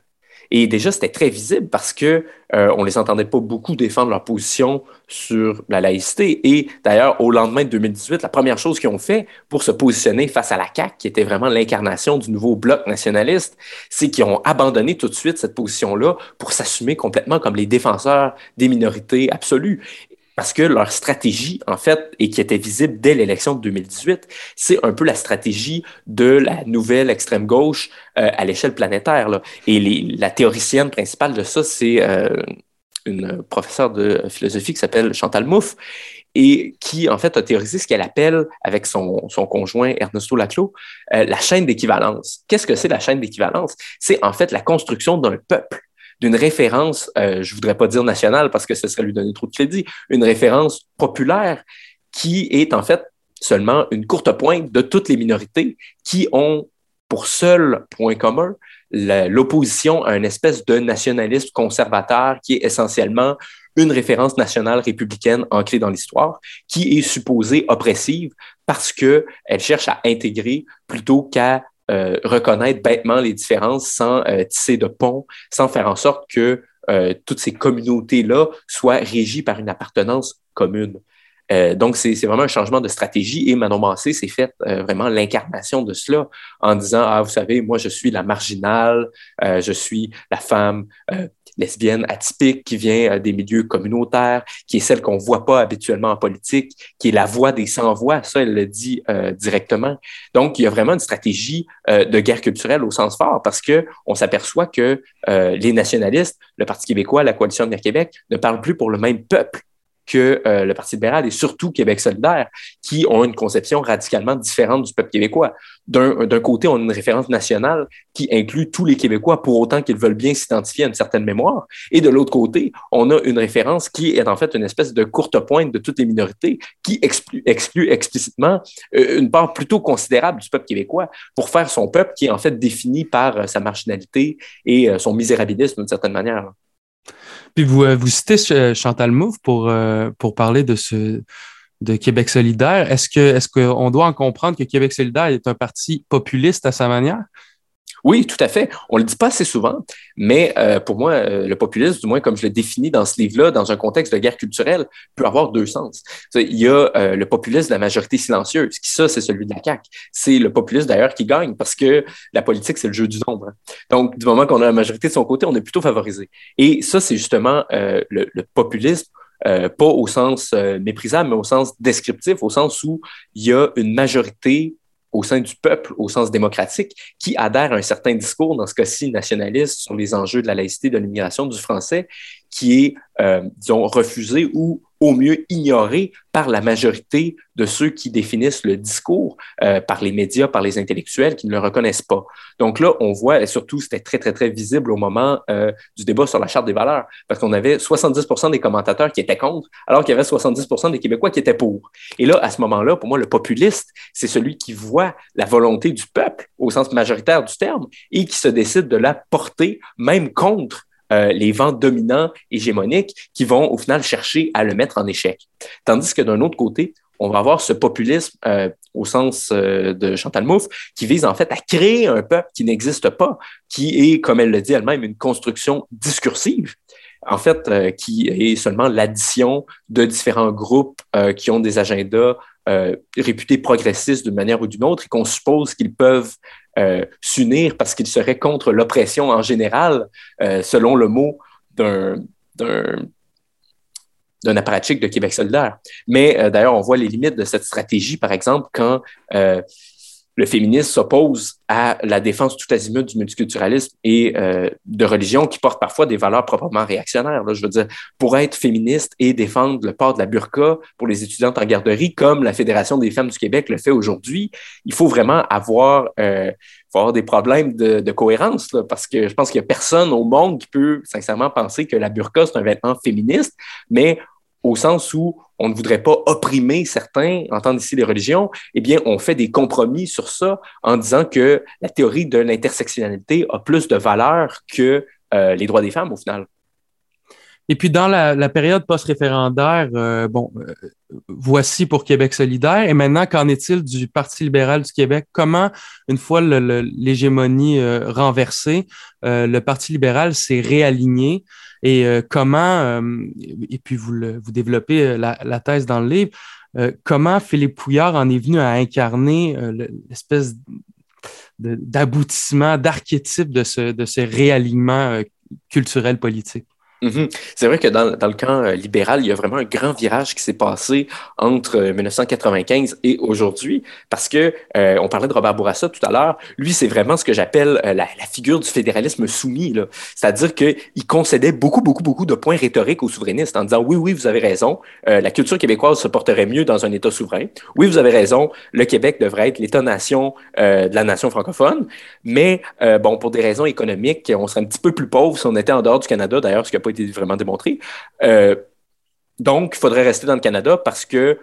Et déjà, c'était très visible parce que euh, on les entendait pas beaucoup défendre leur position sur la laïcité. Et d'ailleurs, au lendemain de 2018, la première chose qu'ils ont fait pour se positionner face à la CAQ, qui était vraiment l'incarnation du nouveau bloc nationaliste, c'est qu'ils ont abandonné tout de suite cette position-là pour s'assumer complètement comme les défenseurs des minorités absolues parce que leur stratégie, en fait, et qui était visible dès l'élection de 2018, c'est un peu la stratégie de la nouvelle extrême gauche euh, à l'échelle planétaire. Et la théoricienne principale de ça, c'est euh, une professeure de philosophie qui s'appelle Chantal Mouffe. et qui, en fait, a théorisé ce qu'elle appelle, avec son, son conjoint Ernesto Laclos, euh, la chaîne d'équivalence. Qu'est-ce que c'est la chaîne d'équivalence? C'est en fait la construction d'un peuple d'une référence, euh, je voudrais pas dire nationale parce que ce serait lui donner trop de crédit, une référence populaire qui est en fait seulement une courte pointe de toutes les minorités qui ont pour seul point commun l'opposition à une espèce de nationalisme conservateur qui est essentiellement une référence nationale républicaine ancrée dans l'histoire, qui est supposée oppressive parce qu'elle cherche à intégrer plutôt qu'à euh, reconnaître bêtement les différences sans euh, tisser de pont, sans faire en sorte que euh, toutes ces communautés-là soient régies par une appartenance commune. Donc, c'est vraiment un changement de stratégie et Manon Massé s'est fait vraiment l'incarnation de cela en disant, ah, vous savez, moi, je suis la marginale, je suis la femme lesbienne atypique qui vient des milieux communautaires, qui est celle qu'on voit pas habituellement en politique, qui est la voix des sans-voix, ça, elle le dit directement. Donc, il y a vraiment une stratégie de guerre culturelle au sens fort parce que on s'aperçoit que les nationalistes, le Parti québécois, la Coalition de Québec, ne parlent plus pour le même peuple que euh, le Parti libéral et surtout Québec solidaire, qui ont une conception radicalement différente du peuple québécois. D'un côté, on a une référence nationale qui inclut tous les Québécois pour autant qu'ils veulent bien s'identifier à une certaine mémoire. Et de l'autre côté, on a une référence qui est en fait une espèce de courte pointe de toutes les minorités qui exclut, explicitement euh, une part plutôt considérable du peuple québécois pour faire son peuple qui est en fait défini par euh, sa marginalité et son misérabilisme d'une certaine manière. Puis vous, euh, vous citez euh, Chantal Mouffe pour, euh, pour parler de ce de Québec solidaire. Est-ce est-ce qu'on doit en comprendre que Québec solidaire est un parti populiste à sa manière? Oui, tout à fait. On le dit pas assez souvent, mais euh, pour moi, euh, le populisme, du moins comme je le définis dans ce livre-là, dans un contexte de guerre culturelle, peut avoir deux sens. Il y a euh, le populisme de la majorité silencieuse, qui ça, c'est celui de la CAQ. C'est le populisme d'ailleurs qui gagne, parce que la politique, c'est le jeu du nombre. Hein. Donc, du moment qu'on a la majorité de son côté, on est plutôt favorisé. Et ça, c'est justement le, le, populisme euh, pas au sens méprisable, mais au sens descriptif, au sens où il y a une majorité au sein du peuple, au sens démocratique, qui adhère à un certain discours, dans ce cas-ci nationaliste, sur les enjeux de la laïcité, de l'immigration du français, qui est, euh, disons, refusé ou au mieux ignoré par la majorité de ceux qui définissent le discours, euh, par les médias, par les intellectuels qui ne le reconnaissent pas. Donc là, on voit, et surtout, c'était très, très, très visible au moment euh, du débat sur la Charte des valeurs, parce qu'on avait 70 des commentateurs qui étaient contre, alors qu'il y avait 70 des Québécois qui étaient pour. Et là, à ce moment-là, pour moi, le populiste, c'est celui qui voit la volonté du peuple, au sens majoritaire du terme, et qui se décide de la porter, même contre euh, les vents dominants hégémoniques qui vont au final chercher à le mettre en échec. Tandis que d'un autre côté, on va avoir ce populisme euh, au sens euh, de Chantal Mouffe qui vise en fait à créer un peuple qui n'existe pas, qui est, comme elle le dit elle-même, une construction discursive en fait, qui est seulement l'addition de différents groupes qui ont des agendas réputés progressistes d'une manière ou d'une autre et qu'on suppose qu'ils peuvent euh, s'unir parce qu'ils seraient contre l'oppression en général, euh, selon le mot d'un d'un apparatchik de Québec solidaire. Mais euh, d'ailleurs, on voit les limites de cette stratégie, par exemple, quand le féminisme s'oppose à la défense tout azimut du multiculturalisme et euh, de religion qui portent parfois des valeurs proprement réactionnaires. Je veux dire, pour être féministe et défendre le port de la burqa pour les étudiantes en garderie, comme la Fédération des femmes du Québec le fait aujourd'hui, il faut vraiment avoir, euh, des problèmes de, cohérence, parce que je pense qu'il n'y a personne au monde qui peut sincèrement penser que la burqa, c'est un vêtement féministe, mais au sens où on ne voudrait pas opprimer certains, entendre ici les religions, eh bien, on fait des compromis sur ça en disant que la théorie de l'intersectionnalité a plus de valeur que euh, les droits des femmes au final. Et puis, dans la, période post-référendaire, euh, bon, euh, voici pour Québec solidaire. Et maintenant, qu'en est-il du Parti libéral du Québec? Comment, une fois l'hégémonie renversée, le Parti libéral s'est réaligné? Et euh, comment, euh, et puis vous, vous développez euh, la, thèse dans le livre, comment Philippe Pouillard en est venu à incarner l'espèce d'aboutissement, d'archétype de ce, de ce réalignement culturel politique? Mhm. C'est vrai que dans, le camp euh, libéral, il y a vraiment un grand virage qui s'est passé entre 1995 euh, et aujourd'hui, parce que euh, on parlait de Robert Bourassa tout à l'heure. Lui, c'est vraiment ce que j'appelle la, la, figure du fédéralisme soumis. C'est-à-dire qu'il concédait beaucoup, beaucoup, beaucoup de points rhétoriques aux souverainistes en disant oui, oui, vous avez raison, la culture québécoise se porterait mieux dans un État souverain. Oui, vous avez raison, le Québec devrait être l'État-nation de la nation francophone, mais bon, pour des raisons économiques, on serait un petit peu plus pauvre si on était en dehors du Canada. D'ailleurs, ce n'a été vraiment démontré. Euh, donc, il faudrait rester dans le Canada parce que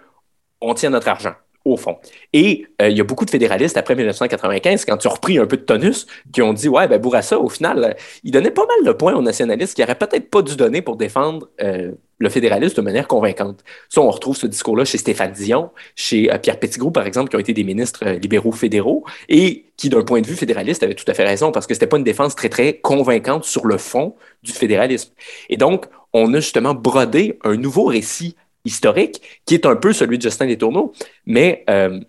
on tient notre argent au fond. Et euh, il y a beaucoup de fédéralistes après 1995, quand tu as repris un peu de tonus, qui ont dit Ouais, ben Bourassa, au final, il donnait pas mal de points aux nationalistes qu'il n'aurait peut-être pas dû donner pour défendre euh, le fédéralisme de manière convaincante. Ça, on retrouve ce discours-là chez Stéphane Dion, chez Pierre Petitgrou, par exemple, qui ont été des ministres libéraux fédéraux et qui, d'un point de vue fédéraliste, avaient tout à fait raison parce que c'était pas une défense très, très convaincante sur le fond du fédéralisme. Et donc, on a justement brodé un nouveau récit historique qui est un peu celui de Justin Tourneaux, mais euh,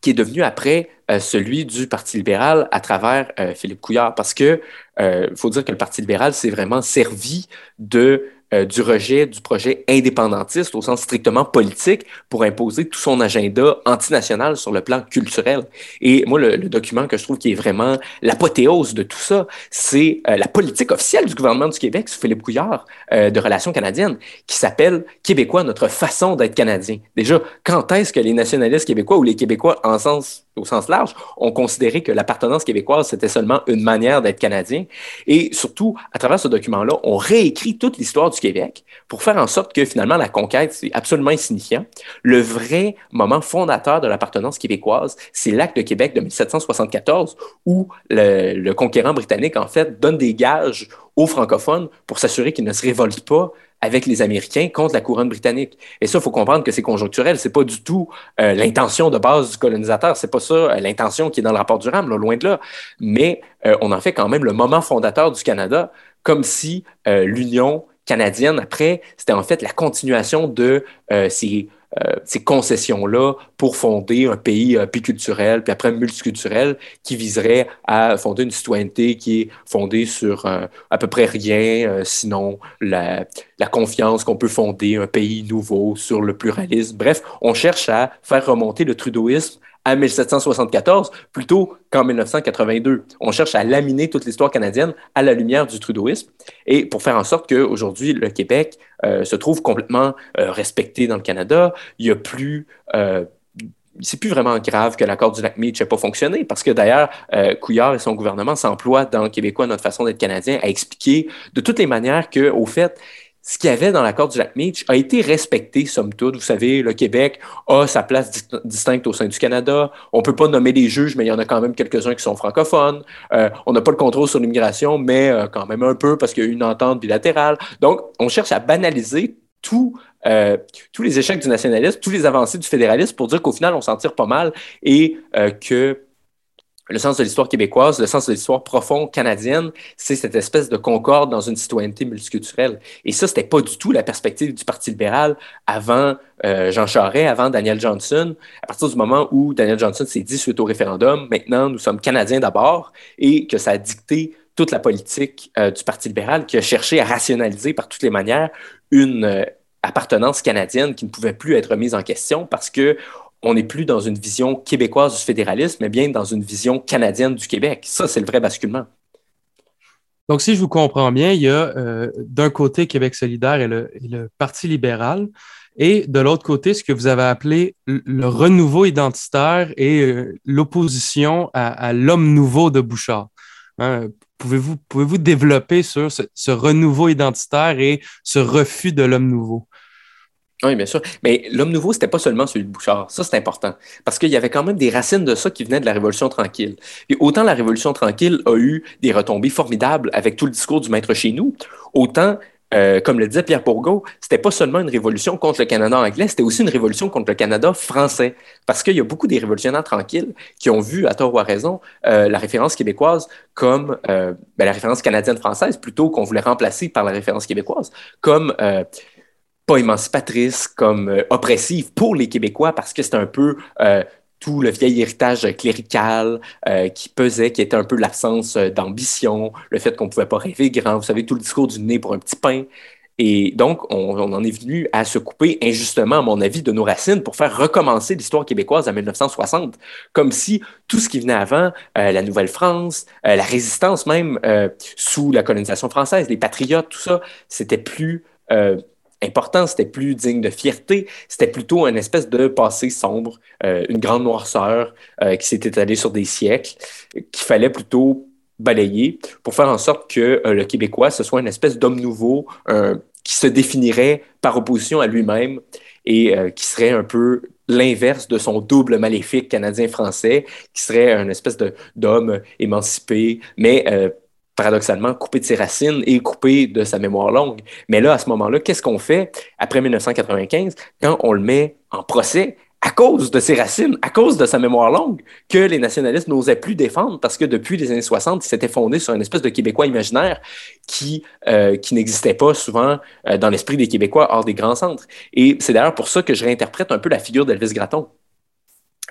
qui est devenu après euh, celui du Parti libéral à travers euh, Philippe Couillard. Parce que il faut dire que le Parti libéral s'est vraiment servi de euh, du rejet du projet indépendantiste au sens strictement politique pour imposer tout son agenda antinational sur le plan culturel. Et moi, le, document que je trouve qui est vraiment l'apothéose de tout ça, c'est euh, la politique officielle du gouvernement du Québec sous Philippe Couillard euh, de Relations canadiennes qui s'appelle Québécois, notre façon d'être canadien. Déjà, quand est-ce que les nationalistes québécois ou les Québécois en sens au sens large, ont considéré que l'appartenance québécoise, c'était seulement une manière d'être canadien. Et surtout, à travers ce document-là, on réécrit toute l'histoire du Québec pour faire en sorte que finalement, la conquête, c'est absolument insignifiant. Le vrai moment fondateur de l'appartenance québécoise, c'est l'acte de Québec de 1774, où le, le conquérant britannique, en fait, donne des gages aux francophones pour s'assurer qu'ils ne se révoltent pas avec les Américains contre la couronne britannique. Et ça, il faut comprendre que c'est conjoncturel. C'est pas du tout euh, l'intention de base du colonisateur. C'est pas ça euh, l'intention qui est dans le rapport du RAM, loin de là. Mais euh, on en fait quand même le moment fondateur du Canada, comme si l'Union canadienne, après, c'était en fait la continuation de ces ces concessions-là pour fonder un pays euh, biculturel, puis après multiculturel, qui viserait à fonder une citoyenneté qui est fondée sur euh, à peu près rien, sinon la, la confiance qu'on peut fonder un pays nouveau sur le pluralisme. Bref, on cherche à faire remonter le trudeauisme à 1774 plutôt qu'en 1982. On cherche à laminer toute l'histoire canadienne à la lumière du trudeauisme et pour faire en sorte qu'aujourd'hui, le Québec euh, se trouve complètement euh, respecté dans le Canada. Il y a plus euh, c'est plus vraiment grave que l'accord du lac Meach n'ait pas fonctionné, parce que d'ailleurs, Couillard et son gouvernement s'emploient dans Québécois, notre façon d'être canadien, à expliquer de toutes les manières que, au fait, ce qu'il y avait dans l'accord du lac Meach a été respecté, somme toute. Vous savez, le Québec a sa place distincte au sein du Canada. On ne peut pas nommer des juges, mais il y en a quand même quelques-uns qui sont francophones. Euh, on n'a pas le contrôle sur l'immigration, mais euh, quand même un peu parce qu'il y a une entente bilatérale. Donc, on cherche à banaliser tout, euh, tous les échecs du nationalisme, tous les avancées du fédéralisme pour dire qu'au final, on s'en tire pas mal et que le sens de l'histoire québécoise, le sens de l'histoire profonde canadienne, c'est cette espèce de concorde dans une citoyenneté multiculturelle. Et ça, c'était pas du tout la perspective du Parti libéral avant euh, Jean Charest, avant Daniel Johnson. À partir du moment où Daniel Johnson s'est dit suite au référendum, maintenant nous sommes Canadiens d'abord, et que ça a dicté toute la politique euh, du Parti libéral qui a cherché à rationaliser par toutes les manières une euh, appartenance canadienne qui ne pouvait plus être mise en question parce que on n'est plus dans une vision québécoise du fédéralisme, mais bien dans une vision canadienne du Québec. Ça, c'est le vrai basculement. Donc, si je vous comprends bien, il y a euh, d'un côté Québec solidaire et le, Parti libéral, et de l'autre côté, ce que vous avez appelé le renouveau identitaire et euh, l'opposition à, l'homme nouveau de Bouchard. Hein, pouvez-vous pouvez développer sur ce, renouveau identitaire et ce refus de l'homme nouveau? Oui, bien sûr. Mais l'homme nouveau, c'était pas seulement celui de Bouchard. Ça, c'est important. Parce qu'il y avait quand même des racines de ça qui venaient de la Révolution tranquille. Et autant la Révolution tranquille a eu des retombées formidables avec tout le discours du maître chez nous, autant, euh, comme le disait Pierre Bourgault, c'était pas seulement une révolution contre le Canada anglais, c'était aussi une révolution contre le Canada français. Parce qu'il y a beaucoup des révolutionnaires tranquilles qui ont vu, à tort ou à raison, euh, la référence québécoise comme euh, ben, la référence canadienne-française, plutôt qu'on voulait remplacer par la référence québécoise, comme pas émancipatrice, comme euh, oppressive pour les Québécois parce que c'est un peu euh, tout le vieil héritage clérical euh, qui pesait, qui était un peu l'absence d'ambition, le fait qu'on ne pouvait pas rêver grand, vous savez, tout le discours du nez pour un petit pain. Et donc, on, en est venu à se couper injustement, à mon avis, de nos racines pour faire recommencer l'histoire québécoise en 1960, comme si tout ce qui venait avant, la Nouvelle-France, la résistance même sous la colonisation française, les patriotes, tout ça, c'était plus important, c'était plus digne de fierté, c'était plutôt une espèce de passé sombre, euh, une grande noirceur euh, qui s'est étalée sur des siècles, qu'il fallait plutôt balayer pour faire en sorte que euh, le Québécois, ce soit une espèce d'homme nouveau qui se définirait par opposition à lui-même et qui serait un peu l'inverse de son double maléfique canadien-français, qui serait une espèce d'homme émancipé, mais paradoxalement, coupé de ses racines et coupé de sa mémoire longue. Mais là, à ce moment-là, qu'est-ce qu'on fait après 1995 quand on le met en procès à cause de ses racines, à cause de sa mémoire longue, que les nationalistes n'osaient plus défendre parce que depuis les années 60, ils s'étaient fondés sur une espèce de Québécois imaginaire qui, euh, qui n'existait pas souvent euh, dans l'esprit des Québécois hors des grands centres. Et c'est d'ailleurs pour ça que je réinterprète un peu la figure d'Elvis Gratton.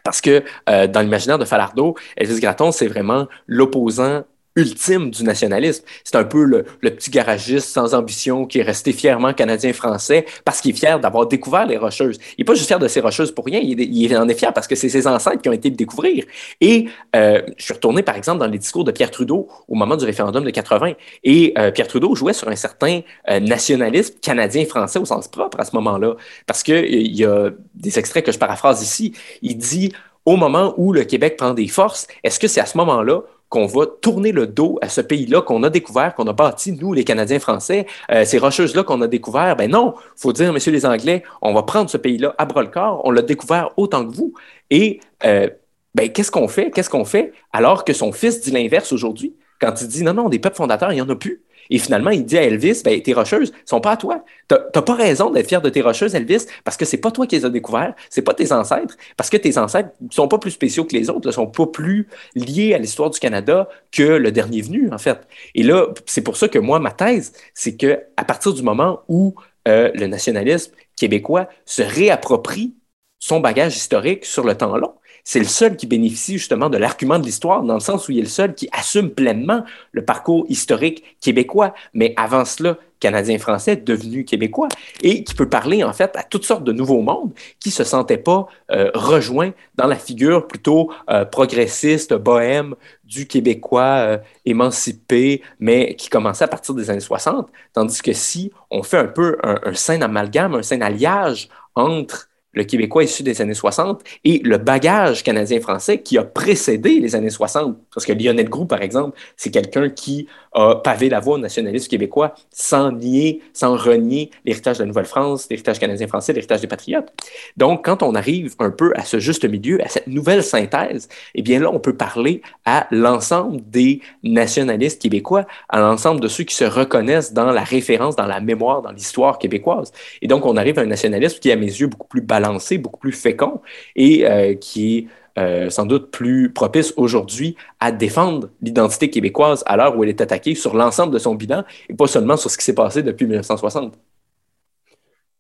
Parce que euh, dans l'imaginaire de Falardeau, Elvis Gratton, c'est vraiment l'opposant ultime du nationalisme. C'est un peu le, petit garagiste sans ambition qui est resté fièrement canadien-français parce qu'il est fier d'avoir découvert les Rocheuses. Il n'est pas juste fier de ces Rocheuses pour rien, il, en est fier parce que c'est ses ancêtres qui ont été le découvrir. Et euh, je suis retourné, par exemple, dans les discours de Pierre Trudeau au moment du référendum de 80. Et euh, Pierre Trudeau jouait sur un certain euh, nationalisme canadien-français au sens propre à ce moment-là. Parce qu'il y a des extraits que je paraphrase ici. Il dit au moment où le Québec prend des forces, est-ce que c'est à ce moment-là qu'on va tourner le dos à ce pays-là qu'on a découvert, qu'on a bâti, nous, les Canadiens français, euh, ces rocheuses-là qu'on a découvert, ben non, faut dire, messieurs les Anglais, on va prendre ce pays-là à bras-le-corps, on l'a découvert autant que vous. Et euh, ben, qu'est-ce qu'on fait? Qu'est-ce qu'on fait? Alors que son fils dit l'inverse aujourd'hui? Quand il dit non, non, des peuples fondateurs, il n'y en a plus. Et finalement, il dit à Elvis, ben, tes rocheuses sont pas à toi. Tu n'as pas raison d'être fier de tes rocheuses, Elvis, parce que c'est pas toi qui les as découvertes, c'est pas tes ancêtres, parce que tes ancêtres sont pas plus spéciaux que les autres, ne sont pas plus liés à l'histoire du Canada que le dernier venu, en fait. Et là, c'est pour ça que moi, ma thèse, c'est que partir du moment où euh, le nationalisme québécois se réapproprie son bagage historique sur le temps long, c'est le seul qui bénéficie justement de l'argument de l'histoire, dans le sens où il est le seul qui assume pleinement le parcours historique québécois, mais avant cela, canadien-français devenu québécois, et qui peut parler en fait à toutes sortes de nouveaux mondes qui ne se sentaient pas euh, rejoints dans la figure plutôt euh, progressiste, bohème du québécois euh, émancipé, mais qui commençait à partir des années 60, tandis que si on fait un peu un, un sain amalgame, un sain alliage entre le Québécois issu des années 60 et le bagage canadien-français qui a précédé les années 60. Parce que Lionel Groux, par exemple, c'est quelqu'un qui a pavé la voie au nationalisme québécois sans nier, sans renier l'héritage de la Nouvelle-France, l'héritage canadien-français, l'héritage des patriotes. Donc, quand on arrive un peu à ce juste milieu, à cette nouvelle synthèse, eh bien là, on peut parler à l'ensemble des nationalistes québécois, à l'ensemble de ceux qui se reconnaissent dans la référence, dans la mémoire, dans l'histoire québécoise. Et donc, on arrive à un nationalisme qui, à mes yeux, beaucoup plus balancé, beaucoup plus fécond et euh, qui est euh, sans doute plus propice aujourd'hui à défendre l'identité québécoise à l'heure où elle est attaquée sur l'ensemble de son bilan et pas seulement sur ce qui s'est passé depuis 1960.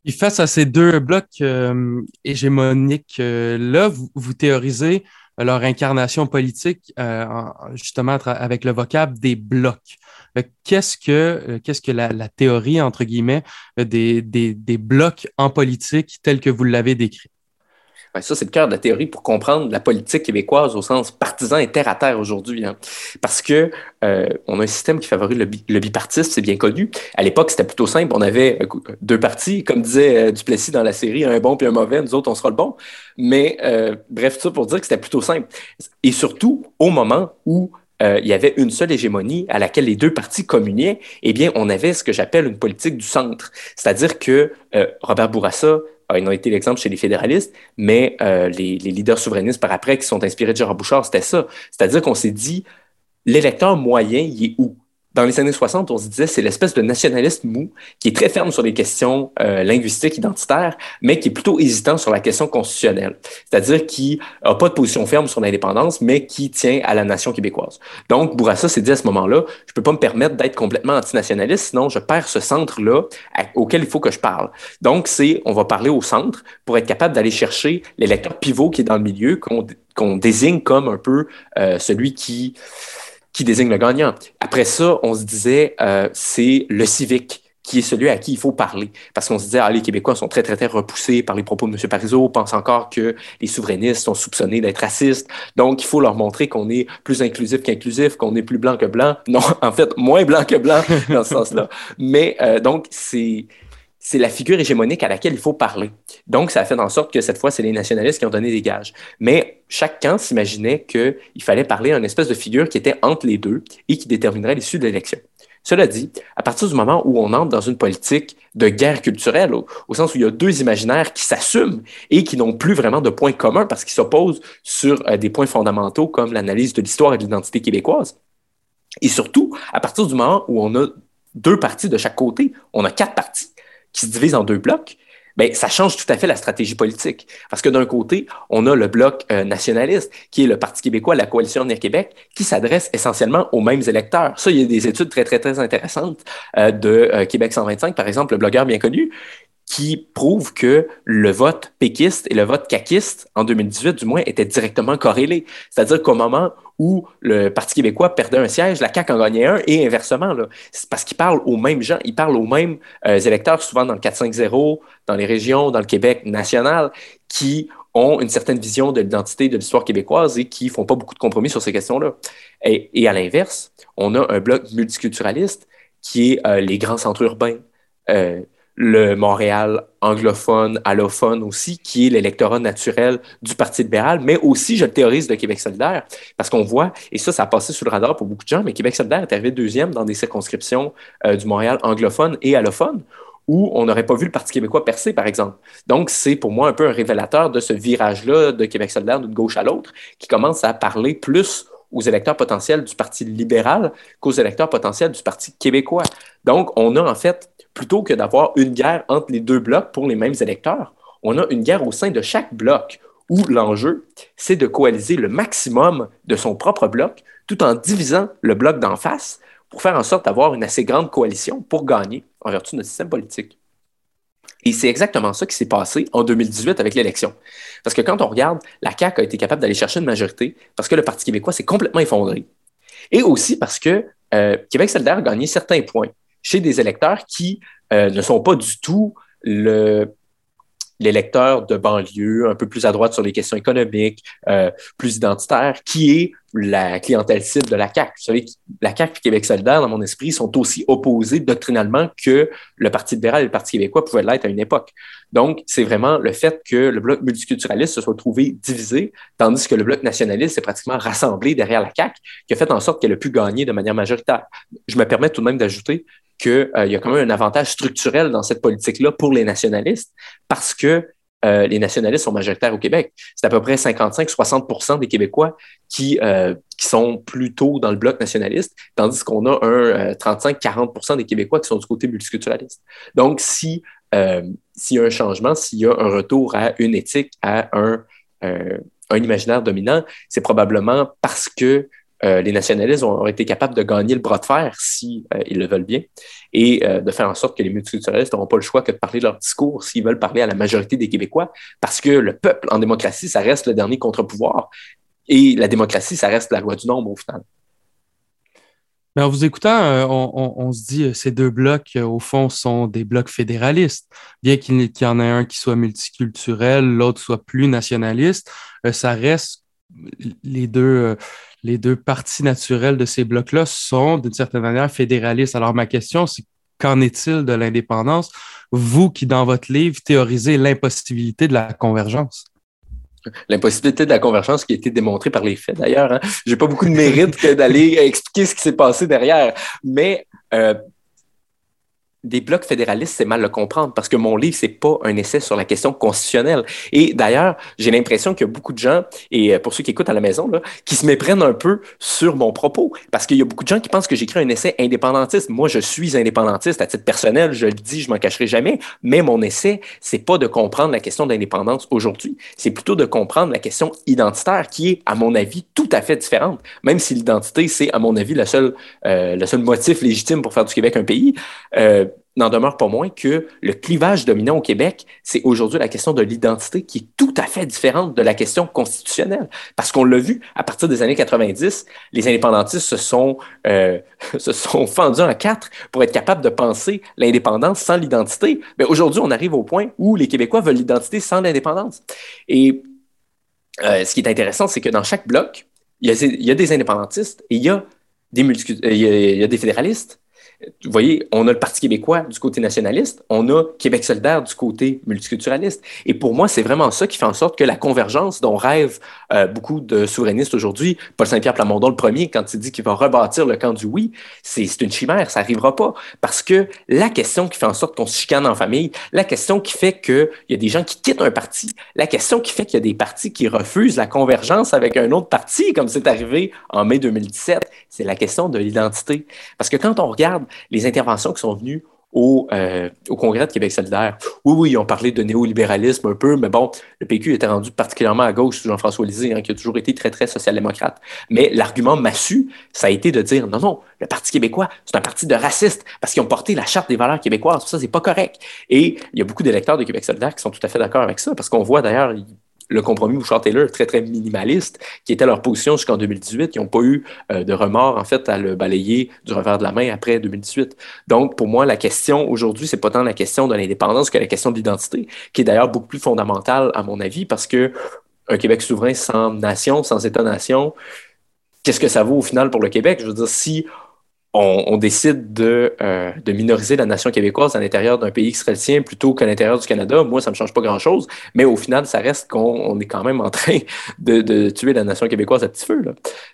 Et face à ces deux blocs euh, hégémoniques, là, vous, théorisez leur incarnation politique justement avec le vocable des blocs. Qu'est-ce que, qu'est-ce que la, théorie, entre guillemets, des, des, des blocs en politique tels que vous l'avez décrit? Ben, ça, c'est le cœur de la théorie pour comprendre la politique québécoise au sens partisan et terre à terre aujourd'hui. Hein. Parce que euh, on a un système qui favorise le, bipartisme, c'est bien connu. À l'époque, c'était plutôt simple. On avait euh, deux partis, comme disait euh, Duplessis dans la série, un bon puis un mauvais. Nous autres, on sera le bon. Mais bref, tout ça pour dire que c'était plutôt simple. Et surtout, au moment où il y avait une seule hégémonie à laquelle les deux partis communiaient, eh bien, on avait ce que j'appelle une politique du centre. C'est-à-dire que Robert Bourassa, ah, ils ont été l'exemple chez les fédéralistes, mais euh, les, leaders souverainistes par après qui sont inspirés de Gérard Bouchard, c'était ça. C'est-à-dire qu'on s'est dit, l'électeur moyen, il est où? Dans les années 60, on se disait c'est l'espèce de nationaliste mou qui est très ferme sur les questions euh, linguistiques, identitaires, mais qui est plutôt hésitant sur la question constitutionnelle. C'est-à-dire qui n'a pas de position ferme sur l'indépendance, mais qui tient à la nation québécoise. Donc, Bourassa s'est dit à ce moment-là, je peux pas me permettre d'être complètement antinationaliste, sinon je perds ce centre-là auquel il faut que je parle. Donc, c'est, on va parler au centre pour être capable d'aller chercher l'électeur pivot qui est dans le milieu, qu'on désigne comme un peu euh, celui qui qui désigne le gagnant. Après ça, on se disait, euh, c'est le civique qui est celui à qui il faut parler. Parce qu'on se disait, ah, les Québécois sont très, très, très repoussés par les propos de M. Parizeau, pensent encore que les souverainistes sont soupçonnés d'être racistes. Donc, il faut leur montrer qu'on est plus inclusif qu'inclusif, qu'on est plus blanc que blanc. Non, en fait, moins blanc que blanc dans ce sens-là. Mais euh, donc, c'est c'est la figure hégémonique à laquelle il faut parler. Donc, ça a fait en sorte que cette fois, c'est les nationalistes qui ont donné des gages. Mais chaque camp s'imaginait qu'il fallait parler à une espèce de figure qui était entre les deux et qui déterminerait l'issue de l'élection. Cela dit, à partir du moment où on entre dans une politique de guerre culturelle, au, sens où il y a deux imaginaires qui s'assument et qui n'ont plus vraiment de points communs parce qu'ils s'opposent sur euh, des points fondamentaux comme l'analyse de l'histoire et de l'identité québécoise, et surtout, à partir du moment où on a deux partis de chaque côté, on a quatre partis qui se divise en deux blocs, bien, ça change tout à fait la stratégie politique. Parce que d'un côté, on a le bloc euh, nationaliste, qui est le Parti québécois, la Coalition Avenir Québec, qui s'adresse essentiellement aux mêmes électeurs. Ça, il y a des études très, très, très intéressantes euh, de euh, Québec 125, par exemple, le blogueur bien connu, qui prouve que le vote péquiste et le vote caquiste, en 2018 du moins, étaient directement corrélés. C'est-à-dire qu'au moment où le Parti québécois perdait un siège, la CAQ en gagnait un, et inversement. C'est parce qu'ils parlent aux mêmes gens, ils parlent aux mêmes euh, électeurs, souvent dans le 4-5-0, dans les régions, dans le Québec national, qui ont une certaine vision de l'identité de l'histoire québécoise et qui font pas beaucoup de compromis sur ces questions-là. Et, et, à l'inverse, on a un bloc multiculturaliste qui est euh, les grands centres urbains, euh, le Montréal anglophone, allophone aussi, qui est l'électorat naturel du Parti libéral, mais aussi, je le théorise, de Québec solidaire, parce qu'on voit, et ça, ça a passé sous le radar pour beaucoup de gens, mais Québec solidaire est arrivé deuxième dans des circonscriptions euh, du Montréal anglophone et allophone, où on n'aurait pas vu le Parti québécois percer, par exemple. Donc, c'est pour moi un peu un révélateur de ce virage-là de Québec solidaire d'une gauche à l'autre, qui commence à parler plus aux électeurs potentiels du Parti libéral qu'aux électeurs potentiels du Parti québécois. Donc, on a en fait plutôt que d'avoir une guerre entre les deux blocs pour les mêmes électeurs, on a une guerre au sein de chaque bloc où l'enjeu, c'est de coaliser le maximum de son propre bloc tout en divisant le bloc d'en face pour faire en sorte d'avoir une assez grande coalition pour gagner en vertu de notre système politique. Et c'est exactement ça qui s'est passé en 2018 avec l'élection. Parce que quand on regarde, la CAQ a été capable d'aller chercher une majorité parce que le Parti québécois s'est complètement effondré. Et aussi parce que euh, Québec solidaire a gagné certains points chez des électeurs qui euh, ne sont pas du tout le, l'électeur de banlieue, un peu plus à droite sur les questions économiques, euh, plus identitaire, qui est la clientèle cible de la CAQ. Vous savez, la CAQ et Québec solidaire, dans mon esprit, sont aussi opposés doctrinalement que le Parti libéral et le Parti québécois pouvaient l'être à une époque. Donc, c'est vraiment le fait que le bloc multiculturaliste se soit trouvé divisé, tandis que le bloc nationaliste s'est pratiquement rassemblé derrière la CAQ, qui a fait en sorte qu'elle a pu gagner de manière majoritaire. Je me permets tout de même d'ajouter qu'il euh, y a quand même un avantage structurel dans cette politique-là pour les nationalistes parce que euh, les nationalistes sont majoritaires au Québec. C'est à peu près 55-60% des Québécois qui, euh, qui, sont plutôt dans le bloc nationaliste, tandis qu'on a un 35-40% des Québécois qui sont du côté multiculturaliste. Donc, si s'il y a un changement, s'il y a un retour à une éthique, à un, un imaginaire dominant, c'est probablement parce que euh, les nationalistes ont, été capables de gagner le bras de fer si euh, ils le veulent bien et euh, de faire en sorte que les multiculturalistes n'auront pas le choix que de parler de leur discours s'ils veulent parler à la majorité des Québécois parce que le peuple en démocratie, ça reste le dernier contre-pouvoir et la démocratie, ça reste la loi du nombre au final. Mais en vous écoutant, on, se dit que ces deux blocs, au fond, sont des blocs fédéralistes. Bien qu'il y en ait un qui soit multiculturel, l'autre soit plus nationaliste, ça reste les deux, les deux parties naturelles de ces blocs-là sont d'une certaine manière fédéralistes. Alors ma question, c'est qu'en est-il de l'indépendance? Vous qui, dans votre livre, théorisez l'impossibilité de la convergence. L'impossibilité de la convergence qui a été démontrée par les faits d'ailleurs. Hein. Je n'ai pas beaucoup de mérite d'aller expliquer ce qui s'est passé derrière. Mais euh, des blocs fédéralistes, c'est mal le comprendre parce que mon livre, c'est pas un essai sur la question constitutionnelle. Et d'ailleurs, j'ai l'impression qu'il y a beaucoup de gens, et euh, pour ceux qui écoutent à la maison, là, qui se méprennent un peu sur mon propos parce qu'il y a beaucoup de gens qui pensent que j'écris un essai indépendantiste. Moi, je suis indépendantiste à titre personnel, je le dis, je m'en cacherai jamais, mais mon essai, c'est pas de comprendre la question d'indépendance aujourd'hui, c'est plutôt de comprendre la question identitaire qui est, à mon avis, tout à fait différente. Même si l'identité, c'est, à mon avis, le seul, euh, le seul motif légitime pour faire du Québec un pays. Euh, n'en demeure pas moins que le clivage dominant au Québec, c'est aujourd'hui la question de l'identité qui est tout à fait différente de la question constitutionnelle. Parce qu'on l'a vu, à partir des années 90, les indépendantistes se sont, euh, se sont fendus en quatre pour être capables de penser l'indépendance sans l'identité. Mais aujourd'hui, on arrive au point où les Québécois veulent l'identité sans l'indépendance. Et euh, ce qui est intéressant, c'est que dans chaque bloc, il y, a, des indépendantistes et il y a des, il y a des fédéralistes vous voyez, on a le Parti québécois du côté nationaliste, on a Québec solidaire du côté multiculturaliste. Et pour moi, c'est vraiment ça qui fait en sorte que la convergence dont rêvent euh, beaucoup de souverainistes aujourd'hui, Paul Saint-Pierre Plamondon le premier, quand il dit qu'il va rebâtir le camp du oui, c'est une chimère, ça n'arrivera pas. Parce que la question qui fait en sorte qu'on se chicane en famille, la question qui fait qu'il y a des gens qui quittent un parti, la question qui fait qu'il y a des partis qui refusent la convergence avec un autre parti, comme c'est arrivé en mai 2017, c'est la question de l'identité. Parce que quand on regarde les interventions qui sont venues au, euh, au, Congrès de Québec solidaire. Oui, oui, ils ont parlé de néolibéralisme un peu, mais bon, le PQ était rendu particulièrement à gauche sous Jean-François Lisée, hein, qui a toujours été très, très social-démocrate. Mais l'argument massu, ça a été de dire non, non, le Parti québécois, c'est un parti de racistes parce qu'ils ont porté la charte des valeurs québécoises. Ça, c'est pas correct. Et il y a beaucoup d'électeurs de Québec solidaire qui sont tout à fait d'accord avec ça parce qu'on voit d'ailleurs, le compromis Bouchard-Taylor très, très minimaliste, qui était leur position jusqu'en 2018. Ils n'ont pas eu euh, de remords, en fait, à le balayer du revers de la main après 2018. Donc, pour moi, la question aujourd'hui, c'est pas tant la question de l'indépendance que la question de l'identité, qui est d'ailleurs beaucoup plus fondamentale, à mon avis, parce que un Québec souverain sans nation, sans État-nation, qu'est-ce que ça vaut au final pour le Québec? Je veux dire, si on, décide euh, de, minoriser la nation québécoise à l'intérieur d'un pays israélien plutôt qu'à l'intérieur du Canada, moi, ça ne me change pas grand-chose, mais au final, ça reste qu'on est quand même en train de, tuer la nation québécoise à petit feu.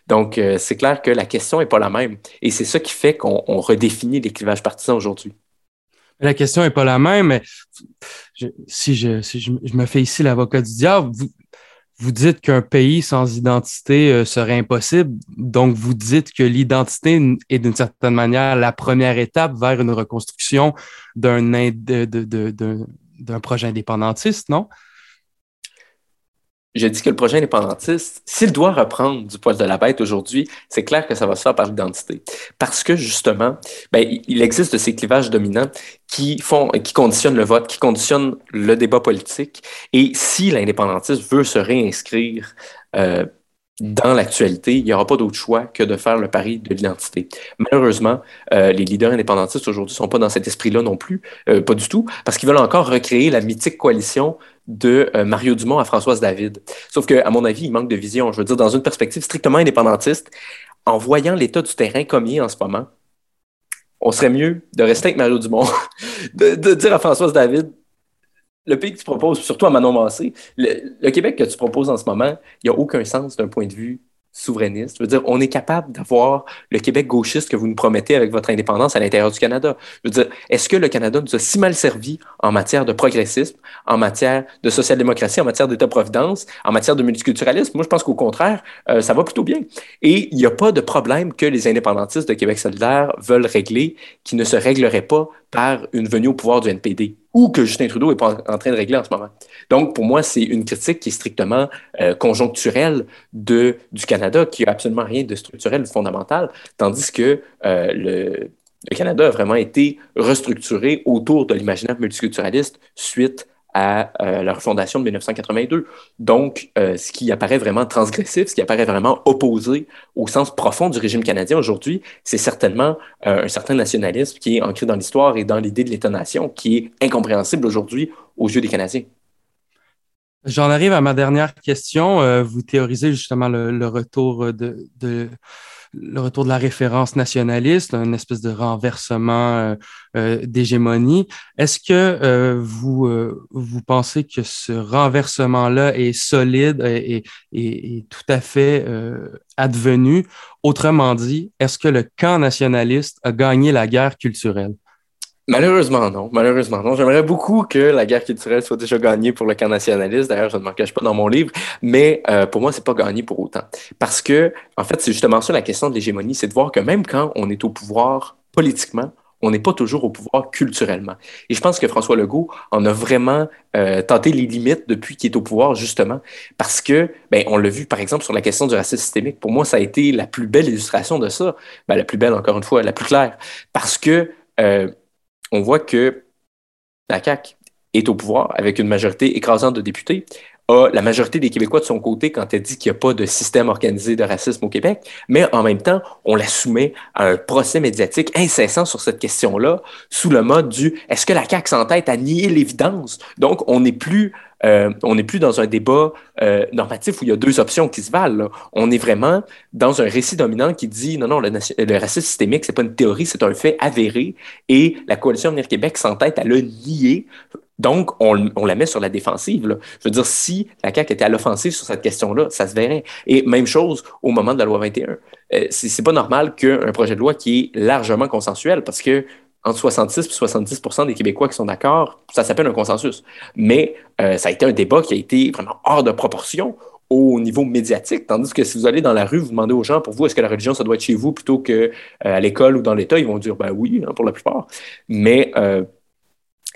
Donc, euh, c'est clair que la question n'est pas la même. Et c'est ça qui fait qu'on redéfinit les clivages partisans aujourd'hui. La question n'est pas la même, mais si, je, me fais ici l'avocat du diable, vous dites qu'un pays sans identité euh, serait impossible, donc vous dites que l'identité est d'une certaine manière la première étape vers une reconstruction d'un projet indépendantiste, non? Je dis que le projet indépendantiste, s'il doit reprendre du poil de la bête aujourd'hui, c'est clair que ça va se faire par l'identité. Parce que justement, ben, il existe de ces clivages dominants qui font, qui conditionnent le vote, qui conditionnent le débat politique. Et si l'indépendantiste veut se réinscrire euh, dans l'actualité, il n'y aura pas d'autre choix que de faire le pari de l'identité. Malheureusement, euh, les leaders indépendantistes aujourd'hui ne sont pas dans cet esprit-là non plus, euh, pas du tout, parce qu'ils veulent encore recréer la mythique coalition de euh, Mario Dumont à Françoise David. Sauf qu'à mon avis, il manque de vision. Je veux dire, dans une perspective strictement indépendantiste, en voyant l'état du terrain comme il est en ce moment, on serait mieux de rester avec Mario Dumont, de, dire à Françoise David, le pays que tu proposes, surtout à Manon Massé, le, Québec que tu proposes en ce moment, il n'y a aucun sens d'un point de vue souverainiste. Je veux dire, on est capable d'avoir le Québec gauchiste que vous nous promettez avec votre indépendance à l'intérieur du Canada. Je veux dire, est-ce que le Canada nous a si mal servi en matière de progressisme, en matière de social-démocratie, en matière d'État-providence, en matière de multiculturalisme? Moi, je pense qu'au contraire, euh, ça va plutôt bien. Et il n'y a pas de problème que les indépendantistes de Québec solidaire veulent régler qui ne se réglerait pas par une venue au pouvoir du NPD ou que Justin Trudeau n'est pas en, train de régler en ce moment. Donc, pour moi, c'est une critique qui est strictement euh, conjoncturelle de, du Canada, qui n'a absolument rien de structurel ou fondamental, tandis que euh, le, le Canada a vraiment été restructuré autour de l'imaginaire multiculturaliste suite à euh, la refondation de 1982. Donc, euh, ce qui apparaît vraiment transgressif, ce qui apparaît vraiment opposé au sens profond du régime canadien aujourd'hui, c'est certainement euh, un certain nationalisme qui est ancré dans l'histoire et dans l'idée de l'État-nation, qui est incompréhensible aujourd'hui aux yeux des Canadiens. J'en arrive à ma dernière question. vous théorisez justement le, retour de le retour de la référence nationaliste, une espèce de renversement euh, euh, d'hégémonie. Est-ce que euh, vous, vous pensez que ce renversement-là est solide et, et, tout à fait advenu? Autrement dit, est-ce que le camp nationaliste a gagné la guerre culturelle? Malheureusement, non. Malheureusement, non. J'aimerais beaucoup que la guerre culturelle soit déjà gagnée pour le camp nationaliste. D'ailleurs, je ne m'en cache pas dans mon livre. Mais euh, pour moi, c'est pas gagné pour autant. Parce que, en fait, c'est justement ça la question de l'hégémonie. C'est de voir que même quand on est au pouvoir politiquement, on n'est pas toujours au pouvoir culturellement. Et je pense que François Legault en a vraiment euh, tenté les limites depuis qu'il est au pouvoir, justement, parce que, ben, on l'a vu, par exemple, sur la question du racisme systémique. Pour moi, ça a été la plus belle illustration de ça. Ben, la plus belle, encore une fois, la plus claire. Parce que euh, on voit que la CAQ est au pouvoir avec une majorité écrasante de députés, la majorité des Québécois de son côté quand elle dit qu'il n'y a pas de système organisé de racisme au Québec, mais en même temps, on la soumet à un procès médiatique incessant sur cette question-là, sous le mode du est-ce que la CAQ s'entête à nier l'évidence? Donc, on n'est plus euh, on n'est plus dans un débat euh, normatif où il y a deux options qui se valent. On est vraiment dans un récit dominant qui dit non, non, le, racisme systémique, c'est pas une théorie, c'est un fait avéré et la Coalition Avenir Québec s'entête à le nier donc, on, la met sur la défensive. Je veux dire, si la CAQ était à l'offensive sur cette question-là, ça se verrait. Et même chose au moment de la loi 21. Euh, c'est pas normal qu'un projet de loi qui est largement consensuel, parce que entre 66 et 70% des Québécois qui sont d'accord, ça s'appelle un consensus. Mais euh, ça a été un débat qui a été vraiment hors de proportion au niveau médiatique, tandis que si vous allez dans la rue, vous demandez aux gens, pour vous, est-ce que la religion, ça doit être chez vous plutôt qu'à euh, l'école ou dans l'État, ils vont dire, ben oui, hein, pour la plupart. Mais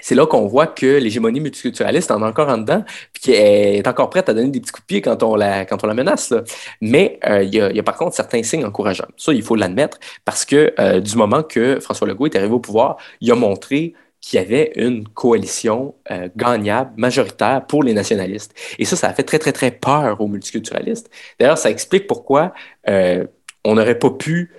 c'est là qu'on voit que l'hégémonie multiculturaliste en est encore en dedans, puis qu'elle est encore prête à donner des petits coups de pied quand on la, menace. Mais euh, il y, a, par contre certains signes encourageants. Ça, il faut l'admettre, parce que euh, du moment que François Legault est arrivé au pouvoir, il a montré qu'il y avait une coalition euh, gagnable, majoritaire pour les nationalistes. Et ça, ça a fait très, très, très peur aux multiculturalistes. D'ailleurs, ça explique pourquoi on n'aurait pas pu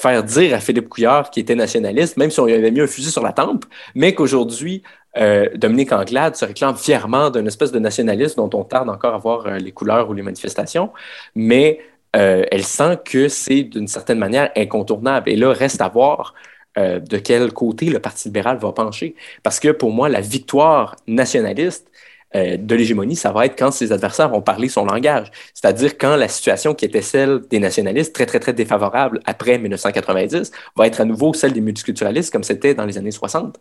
faire dire à Philippe Couillard qui était nationaliste, même si on lui avait mis un fusil sur la tempe, mais qu'aujourd'hui, euh, Dominique Anglade se réclame fièrement d'une espèce de nationalisme dont on tarde encore à voir euh, les couleurs ou les manifestations, mais euh, elle sent que c'est d'une certaine manière incontournable. Et là, reste à voir de quel côté le Parti libéral va pencher. Parce que pour moi, la victoire nationaliste, euh, de l'hégémonie, ça va être quand ses adversaires vont parler son langage. C'est-à-dire quand la situation qui était celle des nationalistes, très, très, très défavorable après 1990, va être à nouveau celle des multiculturalistes comme c'était dans les années 60.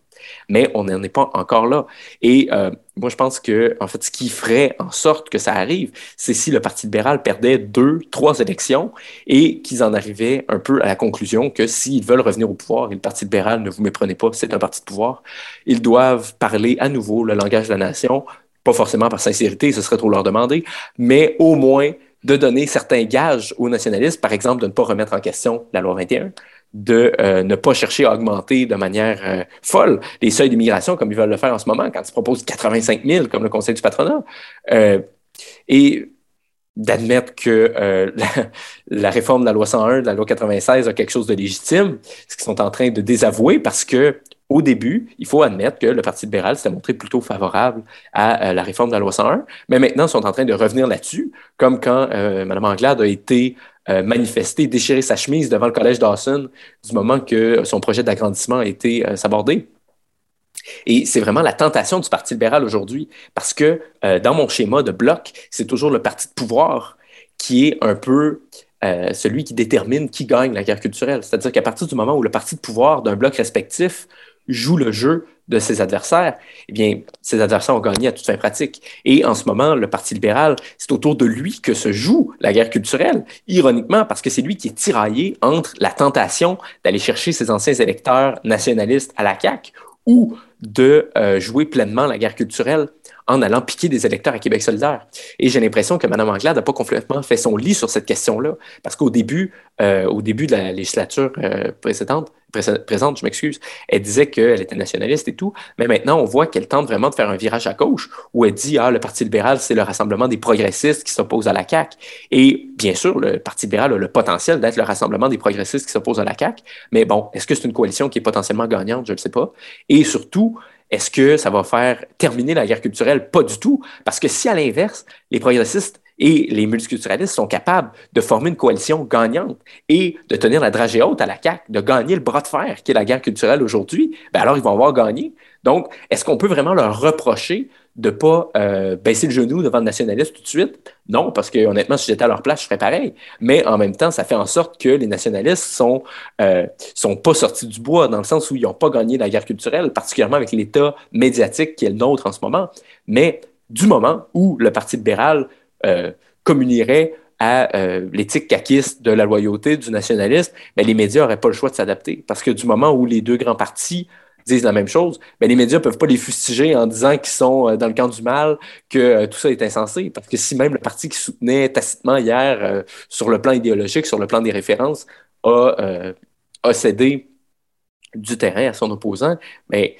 Mais on n'en est pas encore là. Et euh, moi, je pense que, en fait, ce qui ferait en sorte que ça arrive, c'est si le Parti libéral perdait deux, trois élections et qu'ils en arrivaient un peu à la conclusion que s'ils veulent revenir au pouvoir, et le Parti libéral, ne vous méprenez pas, c'est un parti de pouvoir, ils doivent parler à nouveau le langage de la nation, pas forcément par sincérité, ce serait trop leur demander, mais au moins de donner certains gages aux nationalistes, par exemple de ne pas remettre en question la loi 21, de euh, ne pas chercher à augmenter de manière euh, folle les seuils d'immigration comme ils veulent le faire en ce moment, quand ils proposent 85 000 comme le Conseil du patronat. Euh, et d'admettre que la, la, réforme de la loi 101, de la loi 96 a quelque chose de légitime, ce qu'ils sont en train de désavouer parce que au début, il faut admettre que le Parti libéral s'est montré plutôt favorable à euh, la réforme de la loi 101, mais maintenant, ils sont en train de revenir là-dessus, comme quand euh, Mme Anglade a été euh, manifestée, déchirer sa chemise devant le collège Dawson du moment que son projet d'agrandissement a été sabordé. Et c'est vraiment la tentation du Parti libéral aujourd'hui, parce que dans mon schéma de bloc, c'est toujours le parti de pouvoir qui est un peu celui qui détermine qui gagne la guerre culturelle. C'est-à-dire qu'à partir du moment où le parti de pouvoir d'un bloc respectif joue le jeu de ses adversaires, eh bien, ses adversaires ont gagné à toute fin pratique. Et en ce moment, le Parti libéral, c'est autour de lui que se joue la guerre culturelle, ironiquement, parce que c'est lui qui est tiraillé entre la tentation d'aller chercher ses anciens électeurs nationalistes à la CAQ ou de euh, jouer pleinement la guerre culturelle en allant piquer des électeurs à Québec solidaire. Et j'ai l'impression que Mme Anglade n'a pas complètement fait son lit sur cette question-là, parce qu'au début, euh, au début de la législature euh, précédente, présente, je m'excuse, elle disait qu'elle était nationaliste et tout, mais maintenant, on voit qu'elle tente vraiment de faire un virage à gauche, où elle dit, ah, le Parti libéral, c'est le rassemblement des progressistes qui s'opposent à la CAQ. Et bien sûr, le Parti libéral a le potentiel d'être le rassemblement des progressistes qui s'opposent à la CAQ, mais bon, est-ce que c'est une coalition qui est potentiellement gagnante? Je ne sais pas. Et surtout, est-ce que ça va faire terminer la guerre culturelle? Pas du tout. Parce que si, à l'inverse, les progressistes et les multiculturalistes sont capables de former une coalition gagnante et de tenir la dragée haute à la CAQ, de gagner le bras de fer qui est la guerre culturelle aujourd'hui, ben alors ils vont avoir gagné. Donc, est-ce qu'on peut vraiment leur reprocher de ne pas euh, baisser le genou devant le nationalisme tout de suite. Non, parce que honnêtement, si j'étais à leur place, je ferais pareil. Mais en même temps, ça fait en sorte que les nationalistes sont, euh, sont pas sortis du bois, dans le sens où ils n'ont pas gagné la guerre culturelle, particulièrement avec l'État médiatique qui est le nôtre en ce moment. Mais du moment où le Parti libéral euh, communierait à euh, l'éthique caquiste de la loyauté, du nationalisme, ben, les médias n'auraient pas le choix de s'adapter. Parce que du moment où les deux grands partis disent la même chose, ben, les médias ne peuvent pas les fustiger en disant qu'ils sont euh, dans le camp du mal, que euh, tout ça est insensé. Parce que si même le parti qui soutenait tacitement hier, sur le plan idéologique, sur le plan des références, a, cédé du terrain à son opposant, mais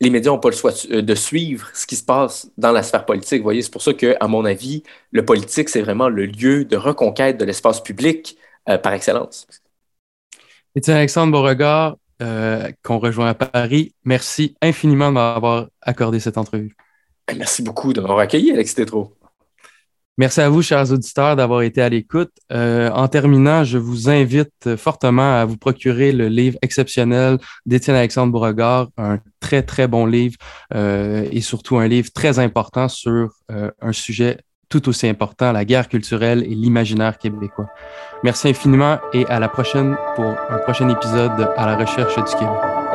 les médias n'ont pas le choix euh, de suivre ce qui se passe dans la sphère politique. Vous voyez, c'est pour ça que, à mon avis, le politique, c'est vraiment le lieu de reconquête de l'espace public euh, par excellence. Étienne Alexandre Beauregard, euh, qu'on rejoint à Paris, merci infiniment de m'avoir accordé cette entrevue. Merci beaucoup de m'avoir accueilli, Alex Tétro. Merci à vous, chers auditeurs, d'avoir été à l'écoute. Euh, en terminant, je vous invite fortement à vous procurer le livre exceptionnel d'Étienne Alexandre Beauregard, un très, très bon livre euh, et surtout un livre très important sur euh, un sujet tout aussi important, la guerre culturelle et l'imaginaire québécois. Merci infiniment et à la prochaine pour un prochain épisode à la recherche du Québec.